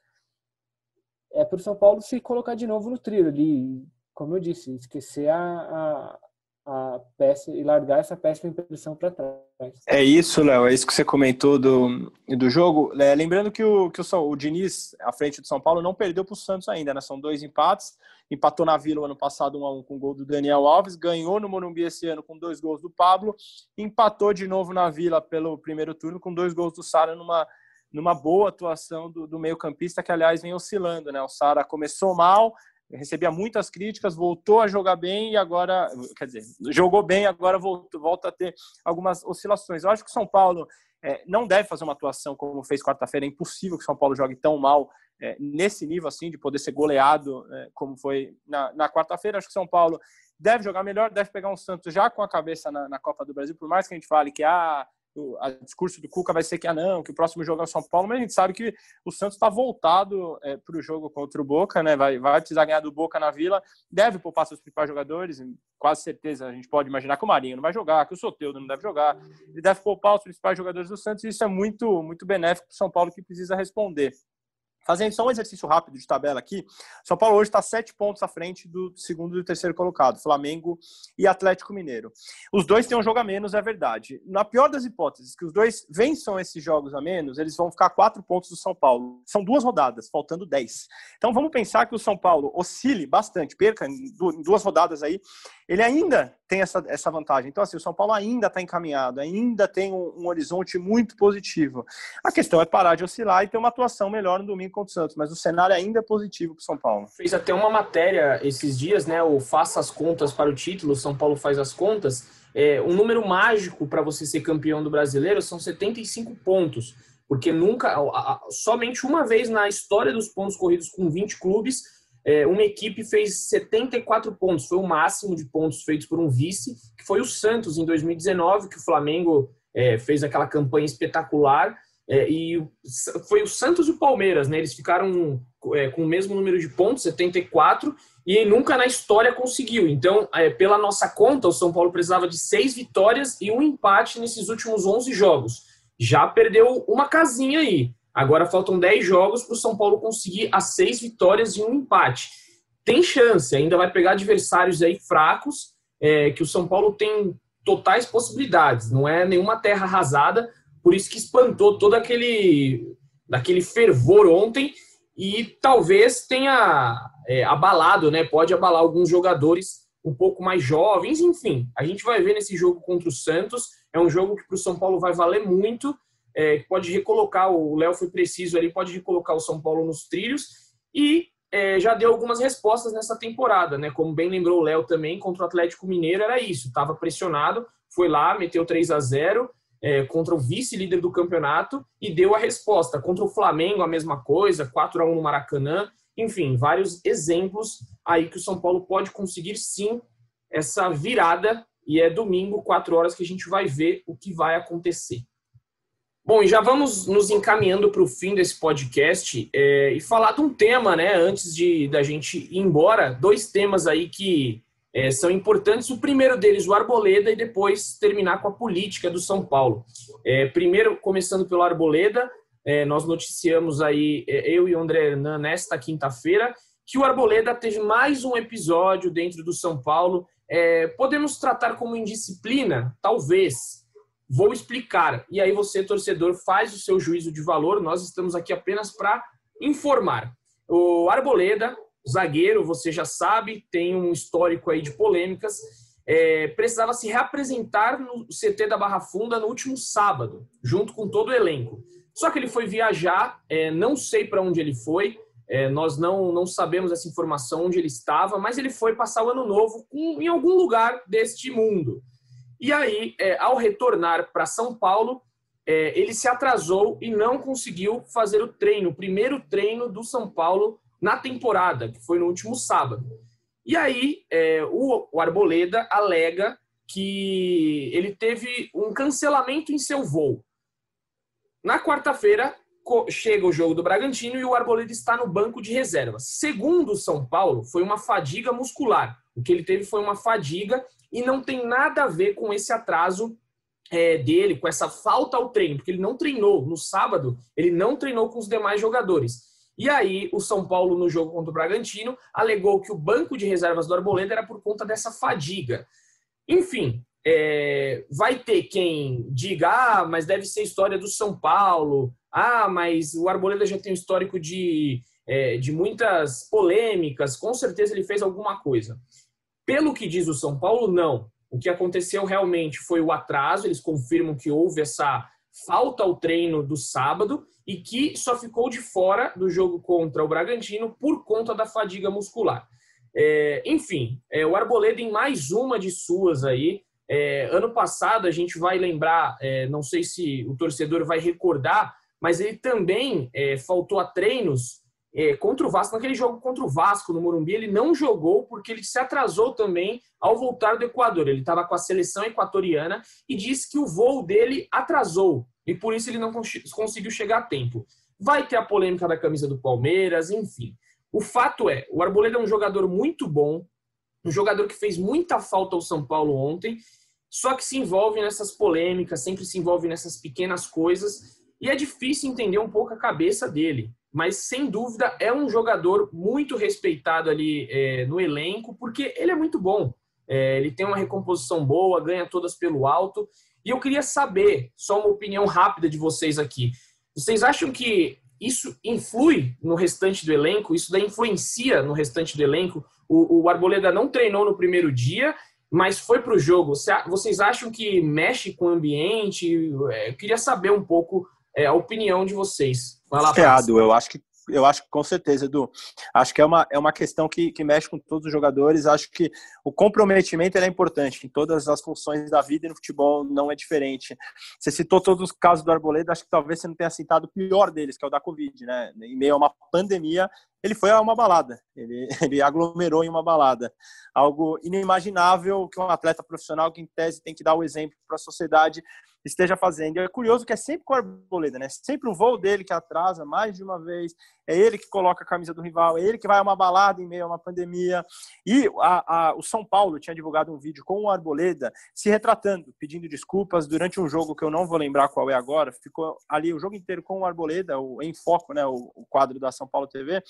é para o São Paulo se colocar de novo no trilho ali, como eu disse, esquecer a, a peça e largar essa péssima impressão para trás. É isso, Léo, é isso que você comentou do, do jogo. É, lembrando que, o, que o, o Diniz, à frente do São Paulo, não perdeu para o Santos ainda, né? São dois empates. Empatou na Vila ano passado 1 a 1 com o gol do Daniel Alves, ganhou no Morumbi esse ano com dois gols do Pablo, empatou de novo na Vila pelo primeiro turno com dois gols do Sara numa numa boa atuação do, do meio-campista, que aliás vem oscilando, né? O Sara começou mal, recebia muitas críticas, voltou a jogar bem e agora, quer dizer, jogou bem, agora volta, volta a ter algumas oscilações. Eu acho que o São Paulo é, não deve fazer uma atuação como fez quarta-feira. É impossível que o São Paulo jogue tão mal é, nesse nível assim, de poder ser goleado é, como foi na, na quarta-feira. Acho que o São Paulo deve jogar melhor, deve pegar um Santos já com a cabeça na, na Copa do Brasil, por mais que a gente fale que ah, o discurso do Cuca vai ser que ah não, que o próximo jogo é o São Paulo, mas a gente sabe que o Santos está voltado é, para o jogo contra o Boca, né? Vai, vai precisar ganhar do Boca na Vila, deve poupar seus principais jogadores, quase certeza a gente pode imaginar que o Marinho não vai jogar, que o Soteudo não deve jogar, ele deve poupar os principais jogadores do Santos, e isso é muito muito benéfico para o São Paulo que precisa responder. Fazendo só um exercício rápido de tabela aqui, São Paulo hoje está sete pontos à frente do segundo e do terceiro colocado, Flamengo e Atlético Mineiro. Os dois têm um jogo a menos, é verdade. Na pior das hipóteses, que os dois vençam esses jogos a menos, eles vão ficar quatro pontos do São Paulo. São duas rodadas, faltando dez. Então vamos pensar que o São Paulo oscile bastante, perca em duas rodadas aí, ele ainda tem essa, essa vantagem. Então, assim, o São Paulo ainda está encaminhado, ainda tem um, um, horizonte muito positivo. A questão é parar de oscilar e ter uma atuação melhor no domingo contra o Santos, mas o cenário ainda é positivo para o São Paulo. Fez até uma matéria esses dias, né? O Faça as Contas para o título, São Paulo faz as contas. É, um número mágico para você ser campeão do brasileiro são 75 pontos, porque nunca, somente uma vez na história dos pontos corridos com 20 clubes é, uma equipe fez 74 pontos, foi o máximo de pontos feitos por um vice, que foi o Santos em 2019, que o Flamengo é, fez aquela campanha espetacular. É, e foi o Santos e o Palmeiras, né? Eles ficaram é, com o mesmo número de pontos, 74, e nunca na história conseguiu. Então, é, pela nossa conta, o São Paulo precisava de seis vitórias e um empate nesses últimos 11 jogos. Já perdeu uma casinha aí. Agora faltam 10 jogos para o São Paulo conseguir as seis vitórias e um empate. tem chance, ainda vai pegar adversários aí fracos, é, que o São Paulo tem totais possibilidades, não é nenhuma terra arrasada, por isso que espantou todo aquele, daquele fervor ontem e talvez tenha é, abalado, né? Pode abalar alguns jogadores um pouco mais jovens, enfim. A gente vai ver nesse jogo contra o Santos. É um jogo que para o São Paulo vai valer muito. É, pode recolocar, o Léo foi preciso ali, pode recolocar o São Paulo nos trilhos e é, já deu algumas respostas nessa temporada, né? Como bem lembrou o Léo também, contra o Atlético Mineiro era isso, estava pressionado, foi lá, meteu 3 a 0 é, contra o vice-líder do campeonato e deu a resposta. Contra o Flamengo, a mesma coisa, 4 a 1 no Maracanã. Enfim, vários exemplos aí que o São Paulo pode conseguir sim essa virada. E é domingo, 4 horas, que a gente vai ver o que vai acontecer. Bom, e já vamos nos encaminhando para o fim desse podcast é, e falar de um tema, né? Antes de da gente ir embora, dois temas aí que é, são importantes. O primeiro deles, o Arboleda, e depois terminar com a política do São Paulo. É, primeiro, começando pelo Arboleda, é, nós noticiamos aí, é, eu e o André Hernan, nesta quinta-feira, que o Arboleda teve mais um episódio dentro do São Paulo. É, podemos tratar como indisciplina? Talvez Vou explicar. E aí você, torcedor, faz o seu juízo de valor. Nós estamos aqui apenas para informar. O Arboleda, zagueiro, você já sabe, tem um histórico aí de polêmicas. É, precisava se reapresentar no CT da Barra Funda no último sábado, junto com todo o elenco. Só que ele foi viajar, é, não sei para onde ele foi, é, nós não, não sabemos essa informação, onde ele estava, mas ele foi passar o ano novo com, em algum lugar deste mundo. E aí, é, ao retornar para São Paulo, é, ele se atrasou e não conseguiu fazer o treino, o primeiro treino do São Paulo na temporada, que foi no último sábado. E aí, é, o, o Arboleda alega que ele teve um cancelamento em seu voo. Na quarta-feira, chega o jogo do Bragantino e o Arboleda está no banco de reservas. Segundo o São Paulo, foi uma fadiga muscular. O que ele teve foi uma fadiga e não tem nada a ver com esse atraso é, dele, com essa falta ao treino, porque ele não treinou no sábado, ele não treinou com os demais jogadores. E aí, o São Paulo, no jogo contra o Bragantino, alegou que o banco de reservas do Arboleda era por conta dessa fadiga. Enfim, é, vai ter quem diga, ah, mas deve ser história do São Paulo, ah, mas o Arboleda já tem um histórico de, é, de muitas polêmicas, com certeza ele fez alguma coisa. Pelo que diz o São Paulo, não. O que aconteceu realmente foi o atraso, eles confirmam que houve essa falta ao treino do sábado e que só ficou de fora do jogo contra o Bragantino por conta da fadiga muscular. É, enfim, é, o Arboleda em mais uma de suas aí. É, ano passado a gente vai lembrar, é, não sei se o torcedor vai recordar, mas ele também é, faltou a treinos é, contra o Vasco, naquele jogo contra o Vasco no Morumbi, ele não jogou porque ele se atrasou também ao voltar do Equador. Ele estava com a seleção equatoriana e disse que o voo dele atrasou e por isso ele não conseguiu chegar a tempo. Vai ter a polêmica da camisa do Palmeiras, enfim. O fato é, o Arboleda é um jogador muito bom, um jogador que fez muita falta ao São Paulo ontem, só que se envolve nessas polêmicas, sempre se envolve nessas pequenas coisas, e é difícil entender um pouco a cabeça dele mas sem dúvida é um jogador muito respeitado ali é, no elenco, porque ele é muito bom. É, ele tem uma recomposição boa, ganha todas pelo alto. E eu queria saber, só uma opinião rápida de vocês aqui. Vocês acham que isso influi no restante do elenco? Isso daí influencia no restante do elenco? O, o Arboleda não treinou no primeiro dia, mas foi para o jogo. Vocês acham que mexe com o ambiente? É, eu queria saber um pouco é, a opinião de vocês. Vai lá, eu acho que eu acho que com certeza, Edu. Acho que é uma, é uma questão que, que mexe com todos os jogadores. Acho que o comprometimento é importante em todas as funções da vida e no futebol não é diferente. Você citou todos os casos do Arboleda, acho que talvez você não tenha citado o pior deles, que é o da Covid, né? Em meio a uma pandemia, ele foi a uma balada, ele, ele aglomerou em uma balada. Algo inimaginável que um atleta profissional, que em tese tem que dar o exemplo para a sociedade, esteja fazendo. É curioso que é sempre com o Arboleda, né? Sempre o voo dele que atrasa mais de uma vez, é ele que coloca a camisa do rival, é ele que vai a uma balada em meio a uma pandemia. E a, a, o São Paulo tinha divulgado um vídeo com o Arboleda se retratando, pedindo desculpas durante um jogo que eu não vou lembrar qual é agora. Ficou ali o jogo inteiro com o Arboleda, o, em foco, né? O, o quadro da São Paulo TV,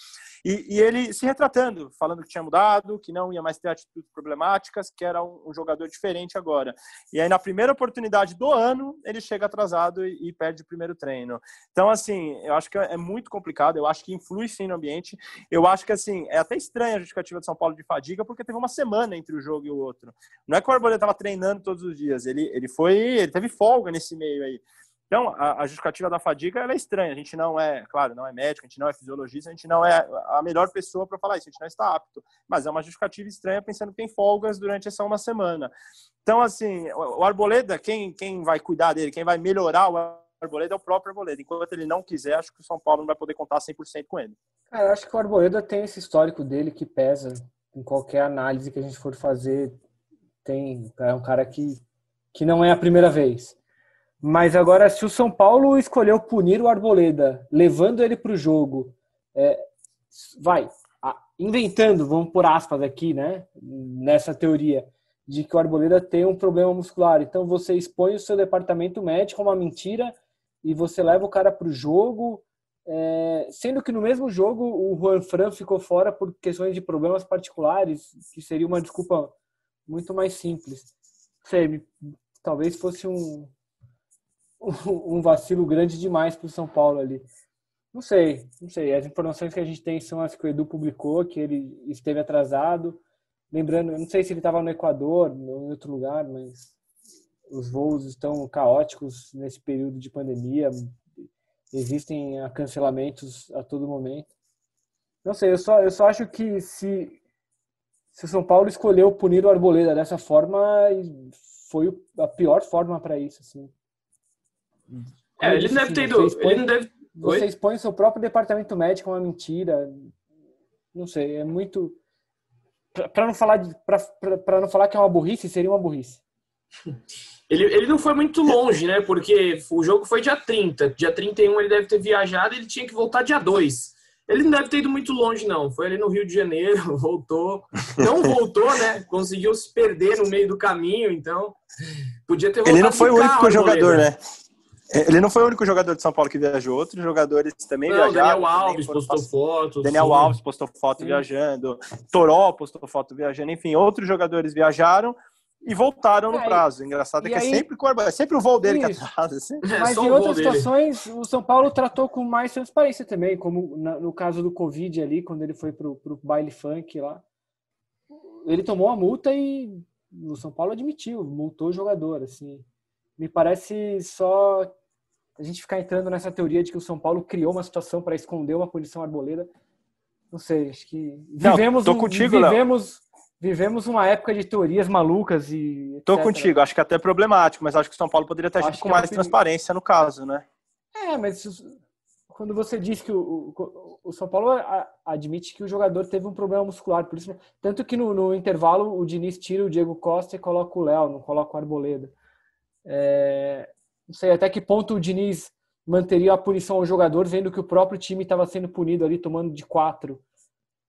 E, e, ele se retratando, falando que tinha mudado, que não ia mais ter atitudes problemáticas, que era um, um, jogador diferente agora. E aí, na primeira oportunidade do ano, ele chega atrasado e, e, perde o primeiro treino. Então, assim, eu acho que é muito complicado, eu acho que influi sim no ambiente. Eu acho que, assim, é até estranha a justificativa de São Paulo de fadiga, porque teve uma semana entre o jogo e o outro. Não é que o Arboleda estava treinando todos os dias, ele, ele foi, ele teve folga nesse meio aí. Então, a, a, justificativa da fadiga é estranha. A gente não é, claro, não é médico, a gente não é fisiologista, a gente não é a melhor pessoa para falar isso, a gente não está apto. Mas é uma justificativa estranha pensando que tem folgas durante essa uma semana. Então, assim, o Arboleda, quem, quem vai cuidar dele, quem vai melhorar o Arboleda é o próprio Arboleda. Enquanto ele não quiser, acho que o São Paulo não vai poder contar 100% com ele. É, eu acho que o Arboleda tem esse histórico dele que pesa em qualquer análise que a gente for fazer. Tem, é um cara que, que não é a primeira vez mas agora, se o São Paulo escolheu punir o Arboleda, levando ele para o jogo, é, vai, inventando, vamos por aspas aqui, né, nessa teoria, de que o Arboleda tem um problema muscular. Então você expõe o seu departamento médico a uma mentira e você leva o cara para o jogo, é, sendo que no mesmo jogo o Juan Fran ficou fora por questões de problemas particulares, que seria uma desculpa muito mais simples. Sei, talvez fosse um, um vacilo grande demais para o São Paulo ali. Não sei, não sei. As informações que a gente tem são as que o Edu publicou, que ele esteve atrasado. Lembrando, não sei se ele estava no Equador, ou em outro lugar, mas os voos estão caóticos nesse período de pandemia. Existem cancelamentos a todo momento. Não sei, eu só, eu só acho que se, se o São Paulo escolheu punir o Arboleda dessa forma, foi a pior forma para isso. Assim. É, ele deve ter ido. Expõe, ele não deve. Você expõe seu próprio departamento médico a uma mentira. Não sei, é muito. Para não falar para não falar que é uma burrice, seria uma burrice. Ele, ele não foi muito longe, né? Porque o jogo foi dia 30. Dia 31 ele deve ter viajado e ele tinha que voltar dia 2. Ele não deve ter ido muito longe, não. Foi ali no Rio de Janeiro, voltou. Não voltou, né? Conseguiu se perder no meio do caminho, então. Podia ter voltado. Ele não foi o único jogador, né? Ele não foi o único jogador de São Paulo que viajou, outros jogadores também não, viajaram. Daniel Alves postou foto. Daniel sim. Alves postou foto sim. viajando. Toró postou foto viajando. Enfim, outros jogadores viajaram e voltaram no é, prazo. Engraçado é que é aí, é sempre, é sempre o voo dele isso. que atrasa. Assim. Mas em outras situações, o São Paulo tratou com mais transparência também, como no caso do Covid ali, quando ele foi pro, pro baile funk lá. Ele tomou a multa e o São Paulo admitiu, multou o jogador, assim. Me parece só a gente ficar entrando nessa teoria de que o São Paulo criou uma situação para esconder uma punição arboleda, não sei, acho que vivemos não, tô contigo, vivemos vivemos uma época de teorias malucas e etc. Tô contigo, acho que é até problemático, mas acho que o São Paulo poderia ter agido com é mais transparência no caso, né? É, mas quando você diz que o, o, o, São Paulo admite que o jogador teve um problema muscular, por isso tanto que no, no intervalo o Diniz tira o Diego Costa e coloca o Léo, não coloca o Arboleda. É, não sei até que ponto o Diniz manteria a punição ao jogador, vendo que o próprio time estava sendo punido ali, tomando de quatro.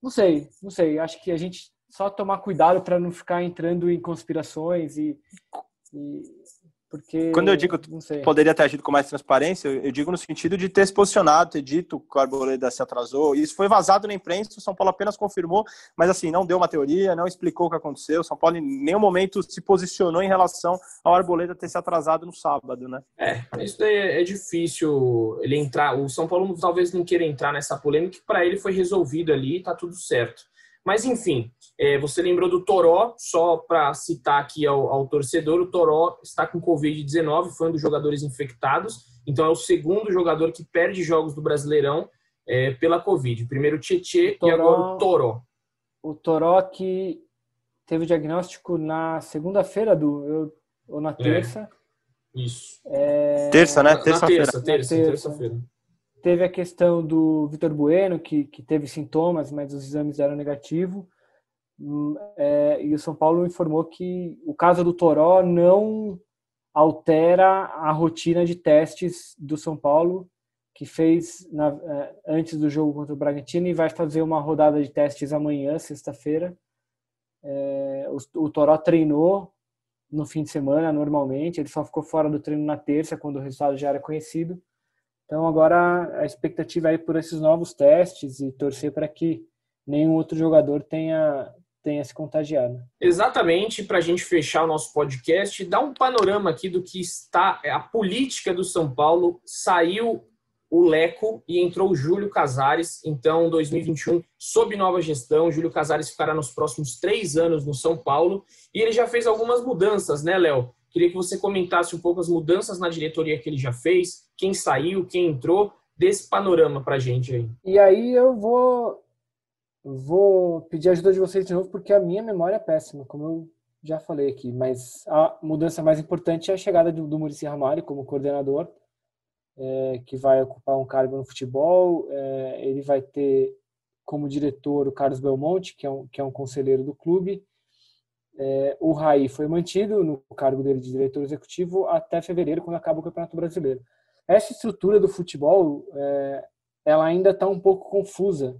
Não sei, não sei. Acho que a gente só tomar cuidado para não ficar entrando em conspirações e, e porque, Quando eu digo poderia ter agido com mais transparência, eu digo no sentido de ter se posicionado, ter dito que o Arboleda se atrasou. Isso foi vazado na imprensa, o São Paulo apenas confirmou, mas assim, não deu uma teoria, não explicou o que aconteceu. O São Paulo em nenhum momento se posicionou em relação ao Arboleda ter se atrasado no sábado, né? É, isso daí é, é difícil ele entrar. O São Paulo talvez não queira entrar nessa polêmica, que para ele foi resolvido ali, tá tudo certo. Mas, enfim, é, você lembrou do Toró, só para citar aqui ao, ao, torcedor, o Toró está com Covid-19, foi um dos jogadores infectados, então é o segundo jogador que perde jogos do Brasileirão é, pela Covid. Primeiro o Tietê e agora o Toró. O Toró que teve o diagnóstico na segunda-feira do ou na é. terça. É. Isso. Terça, né? Terça-feira. Terça, terça, terça-feira. Terça Teve a questão do Vitor Bueno, que, que teve sintomas, mas os exames eram negativos. Hum, é, e o São Paulo informou que o caso do Toró não altera a rotina de testes do São Paulo, que fez na, é, antes do jogo contra o Bragantino e vai fazer uma rodada de testes amanhã, sexta-feira. É, o, o Toró treinou no fim de semana normalmente, ele só ficou fora do treino na terça, quando o resultado já era conhecido Então agora a expectativa é por esses novos testes e torcer para que nenhum outro jogador tenha tenha se contagiado. Exatamente, para a gente fechar o nosso podcast, dar um panorama aqui do que está a política do São Paulo. Saiu o Leco e entrou o Júlio Casares. Então, 2021, sob nova gestão, Júlio Casares ficará nos próximos três anos no São Paulo. E ele já fez algumas mudanças, né, Léo? Queria que você comentasse um pouco as mudanças na diretoria que ele já fez, quem saiu, quem entrou, desse panorama para a gente aí. E aí eu vou Vou pedir a ajuda de vocês de novo, porque a minha memória é péssima, como eu já falei aqui. Mas a mudança mais importante é a chegada do, do Muricy Ramalho como coordenador, é, que vai ocupar um cargo no futebol. É, ele vai ter como diretor o Carlos Belmonte, que é um, que é um conselheiro do clube. É, o Raí foi mantido no cargo dele de diretor executivo até fevereiro, quando acaba o Campeonato Brasileiro. Essa estrutura do futebol, é, ela ainda está um pouco confusa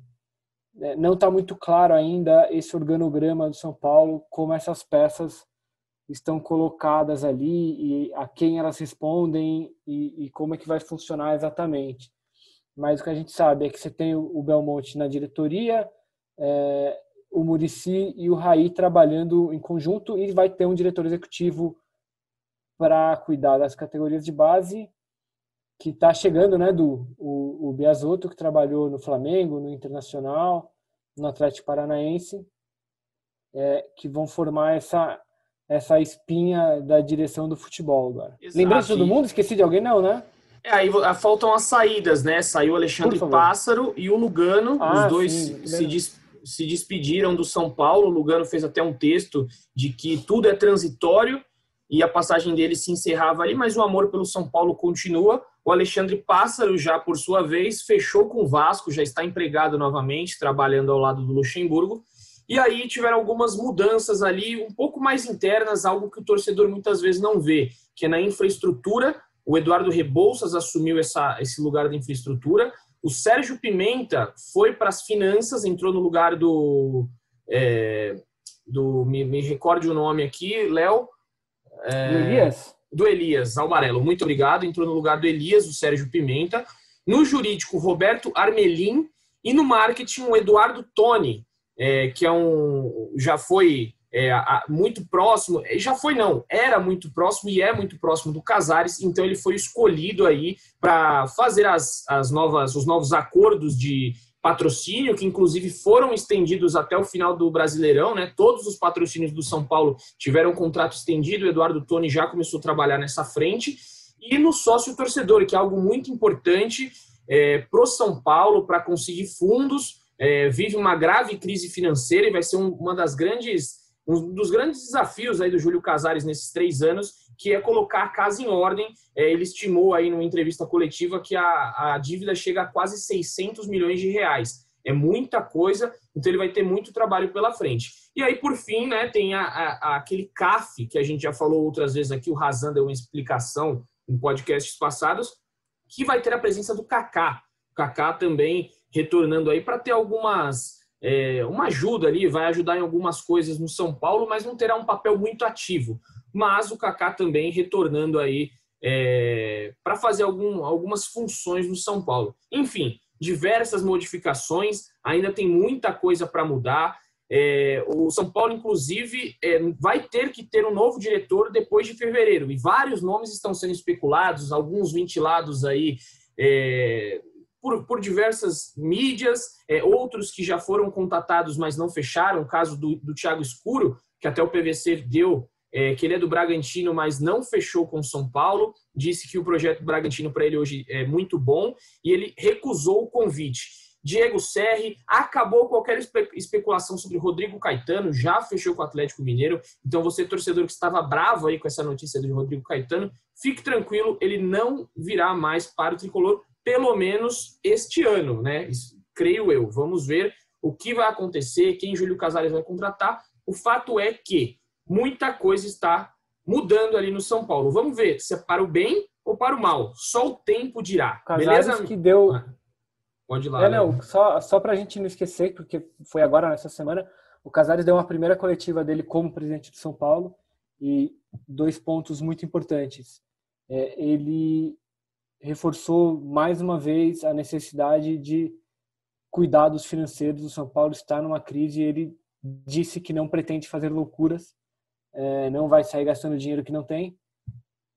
é, não está muito claro ainda esse organograma do São Paulo, como essas peças estão colocadas ali e a quem elas respondem e, e como é que vai funcionar exatamente. Mas o que a gente sabe é que você tem o Belmonte na diretoria, é, o Murici e o Raí trabalhando em conjunto e vai ter um diretor executivo para cuidar das categorias de base que está chegando, né, do o, o Biasotto, que trabalhou no Flamengo, no Internacional, no Atlético Paranaense, é, que vão formar essa essa espinha da direção do futebol agora. Lembrei de todo mundo? Esqueci de alguém? Não, né? É, aí faltam as saídas, né? Saiu o Alexandre Pássaro e o Lugano. Ah, os dois sim, se, des, se despediram do São Paulo. O Lugano fez até um texto de que tudo é transitório e a passagem dele se encerrava ali, mas o amor pelo São Paulo continua. O Alexandre Pássaro, já por sua vez, fechou com o Vasco, já está empregado novamente, trabalhando ao lado do Luxemburgo. E aí tiveram algumas mudanças ali, um pouco mais internas, algo que o torcedor muitas vezes não vê, que é na infraestrutura. O Eduardo Rebouças assumiu essa, esse lugar da infraestrutura. O Sérgio Pimenta foi para as finanças, entrou no lugar do. É, do me, me recorde o nome aqui, Léo. É, do Elias? do Elias Almarelo. Muito obrigado. Entrou no lugar do Elias, o Sérgio Pimenta. No jurídico, Roberto Armelin. E no marketing, o Eduardo Toni, é, que é um. já foi é, muito próximo. Já foi, não, era muito próximo e é muito próximo do Casares. Então ele foi escolhido aí para fazer as, as novas, os novos acordos de patrocínio, que inclusive foram estendidos até o final do Brasileirão, né? Todos os patrocínios do São Paulo tiveram um contrato estendido, o Eduardo Toni já começou a trabalhar nessa frente. E no sócio torcedor, que é algo muito importante é, para o São Paulo, para conseguir fundos, é, vive uma grave crise financeira e vai ser um, uma das grandes um dos grandes desafios aí do Júlio Casares nesses três anos, que é colocar a casa em ordem. É, ele estimou aí numa entrevista coletiva que a, a dívida chega a quase 600 milhões de reais. É muita coisa, então ele vai ter muito trabalho pela frente. E aí, por fim, né, tem a, a, aquele CAF, que a gente já falou outras vezes aqui, o Razan deu uma explicação em podcasts passados, que vai ter a presença do Kaká. O Kaká também retornando aí para ter algumas é, uma ajuda ali, vai ajudar em algumas coisas no São Paulo, mas não terá um papel muito ativo. Mas o Kaká também retornando aí é, para fazer algum, algumas funções no São Paulo. Enfim, diversas modificações, ainda tem muita coisa para mudar. É, o São Paulo, inclusive, é, vai ter que ter um novo diretor depois de fevereiro. E vários nomes estão sendo especulados, alguns ventilados aí é, por, por diversas mídias, é, outros que já foram contatados, mas não fecharam, o caso do, do Thiago Escuro, que até o PVC deu, é, que ele é do Bragantino, mas não fechou com São Paulo, disse que o projeto Bragantino para ele hoje é muito bom, e ele recusou o convite. Diego Serri acabou qualquer espe especulação sobre Rodrigo Caetano, já fechou com o Atlético Mineiro. Então, você, torcedor que estava bravo aí com essa notícia do Rodrigo Caetano, fique tranquilo, ele não virá mais para o tricolor, pelo menos este ano, né? creio eu. Vamos ver o que vai acontecer, quem Júlio Casares vai contratar. O fato é que muita coisa está mudando ali no São Paulo. Vamos ver se é para o bem ou para o mal. Só o tempo dirá. Casares Beleza? que deu. Ah, pode ir lá. É, não, só, só para a gente não esquecer, porque foi agora nessa semana, o Casares deu uma primeira coletiva dele como presidente de São Paulo e dois pontos muito importantes. É, ele reforçou mais uma vez a necessidade de cuidados financeiros. O São Paulo está numa crise ele disse que não pretende fazer loucuras, é, não vai sair gastando dinheiro que não tem.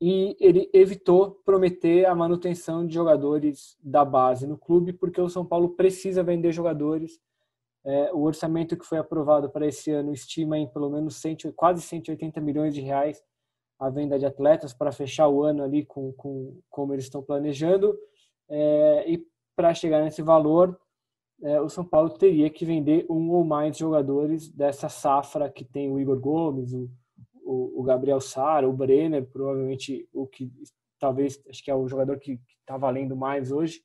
E ele evitou prometer a manutenção de jogadores da base no clube, porque o São Paulo precisa vender jogadores. É, o orçamento que foi aprovado para esse ano estima em pelo menos 100, quase 180 milhões de reais a venda de atletas para fechar o ano ali com, com como eles estão planejando. É, e para chegar nesse valor, é, o São Paulo teria que vender um ou mais jogadores dessa safra que tem o Igor Gomes, o, o, o Gabriel Sara, o Brenner, provavelmente o que talvez acho que é o jogador que está valendo mais hoje.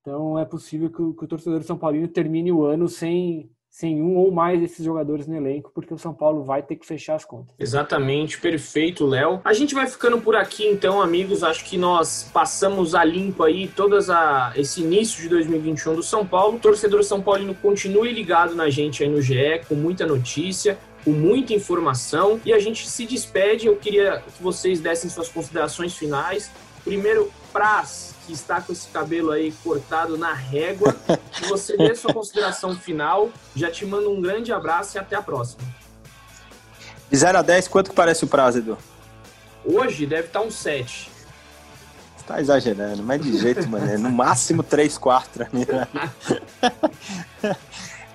Então é possível que o, que o torcedor São Paulino termine o ano sem sem um ou mais desses jogadores no elenco, porque o São Paulo vai ter que fechar as contas. Exatamente, perfeito, Léo. A gente vai ficando por aqui então, amigos. Acho que nós passamos a limpo aí todas a esse início de 2021 do São Paulo. Torcedor São Paulino continue ligado na gente aí no GE com muita notícia com muita informação e a gente se despede. Eu queria que vocês dessem suas considerações finais. Primeiro, Praz, que está com esse cabelo aí cortado na régua. Que você dê sua consideração final. Já te mando um grande abraço e até a próxima. De 0 a 10, quanto que parece o prazo, Edu? Hoje deve estar um 7. Você tá exagerando, mas de jeito, mano. No máximo 3, 4 né?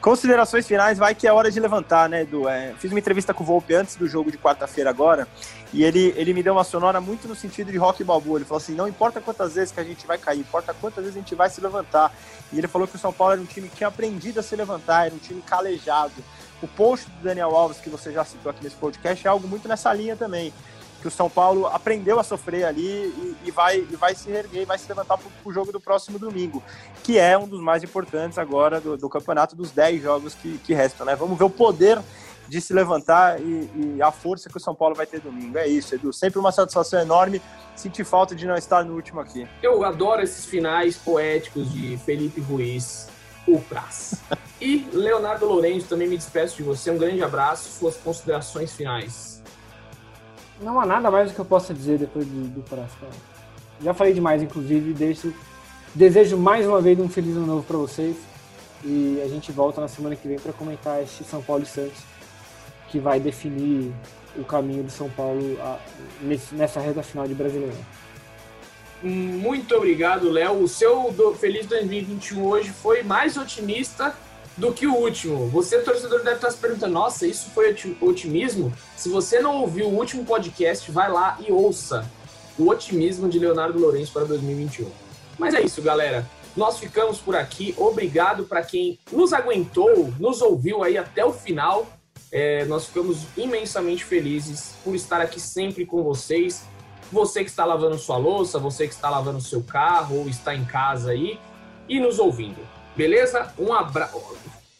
Considerações finais, vai que é hora de levantar, né, Edu? É, fiz uma entrevista com o Volpe antes do jogo de quarta-feira agora, e ele, ele me deu uma sonora muito no sentido de rock balboa. Ele falou assim: não importa quantas vezes que a gente vai cair, importa quantas vezes a gente vai se levantar. E ele falou que o São Paulo era um time que tinha aprendido a se levantar, era um time calejado. O post do Daniel Alves, que você já citou aqui nesse podcast, é algo muito nessa linha também. Que o São Paulo aprendeu a sofrer ali e, e vai, e vai se erguer, vai se levantar para o jogo do próximo domingo, que é um dos mais importantes agora do, do campeonato, dos 10 jogos que, que restam. Né? Vamos ver o poder de se levantar e, e, a força que o São Paulo vai ter domingo. É isso, Edu. Sempre uma satisfação enorme. Senti falta de não estar no último aqui. Eu adoro esses finais poéticos de Felipe Ruiz, o Praz. e Leonardo Lourenço, também me despeço de você. Um grande abraço. Suas considerações finais. Não há nada mais que eu possa dizer depois do, do. Já falei demais, inclusive. Deixo, desejo mais uma vez um feliz ano novo para vocês. E a gente volta na semana que vem para comentar este São Paulo e Santos que vai definir o caminho do São Paulo a, nessa reta final de Brasileirão. Muito obrigado, Léo. O seu Feliz 2021 hoje foi mais otimista do que o último. Você, torcedor, deve estar se perguntando: nossa, isso foi otimismo? Se você não ouviu o último podcast, vai lá e ouça o otimismo de Leonardo Lourenço para 2021. Mas é isso, galera. Nós ficamos por aqui. Obrigado para quem nos aguentou, nos ouviu aí até o final. É, nós ficamos imensamente felizes por estar aqui sempre com vocês. Você que está lavando sua louça, você que está lavando seu carro ou está em casa aí e nos ouvindo. Beleza? Um abraço.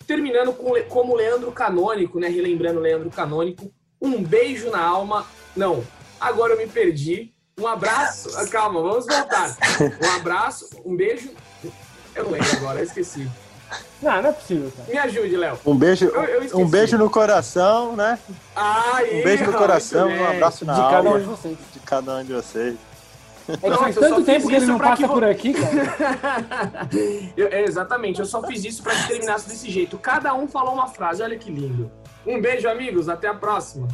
Terminando com, como Leandro Canônico, né? Relembrando Leandro Canônico. Um beijo na alma. Não, agora eu me perdi. Um abraço. Calma, vamos voltar. Um abraço, um beijo. Eu não lembro agora, eu esqueci. Não, não é possível, cara. Me ajude, Léo. Um beijo, eu, eu um beijo no coração, né? Aí, um beijo no coração um abraço na de alma. Cada um de vocês. De cada um de vocês. É que faz tanto tempo que ele não passa que... por aqui, cara. eu, é, exatamente, eu só fiz isso para que terminasse desse jeito. Cada um falou uma frase, olha que lindo. Um beijo, amigos, até a próxima.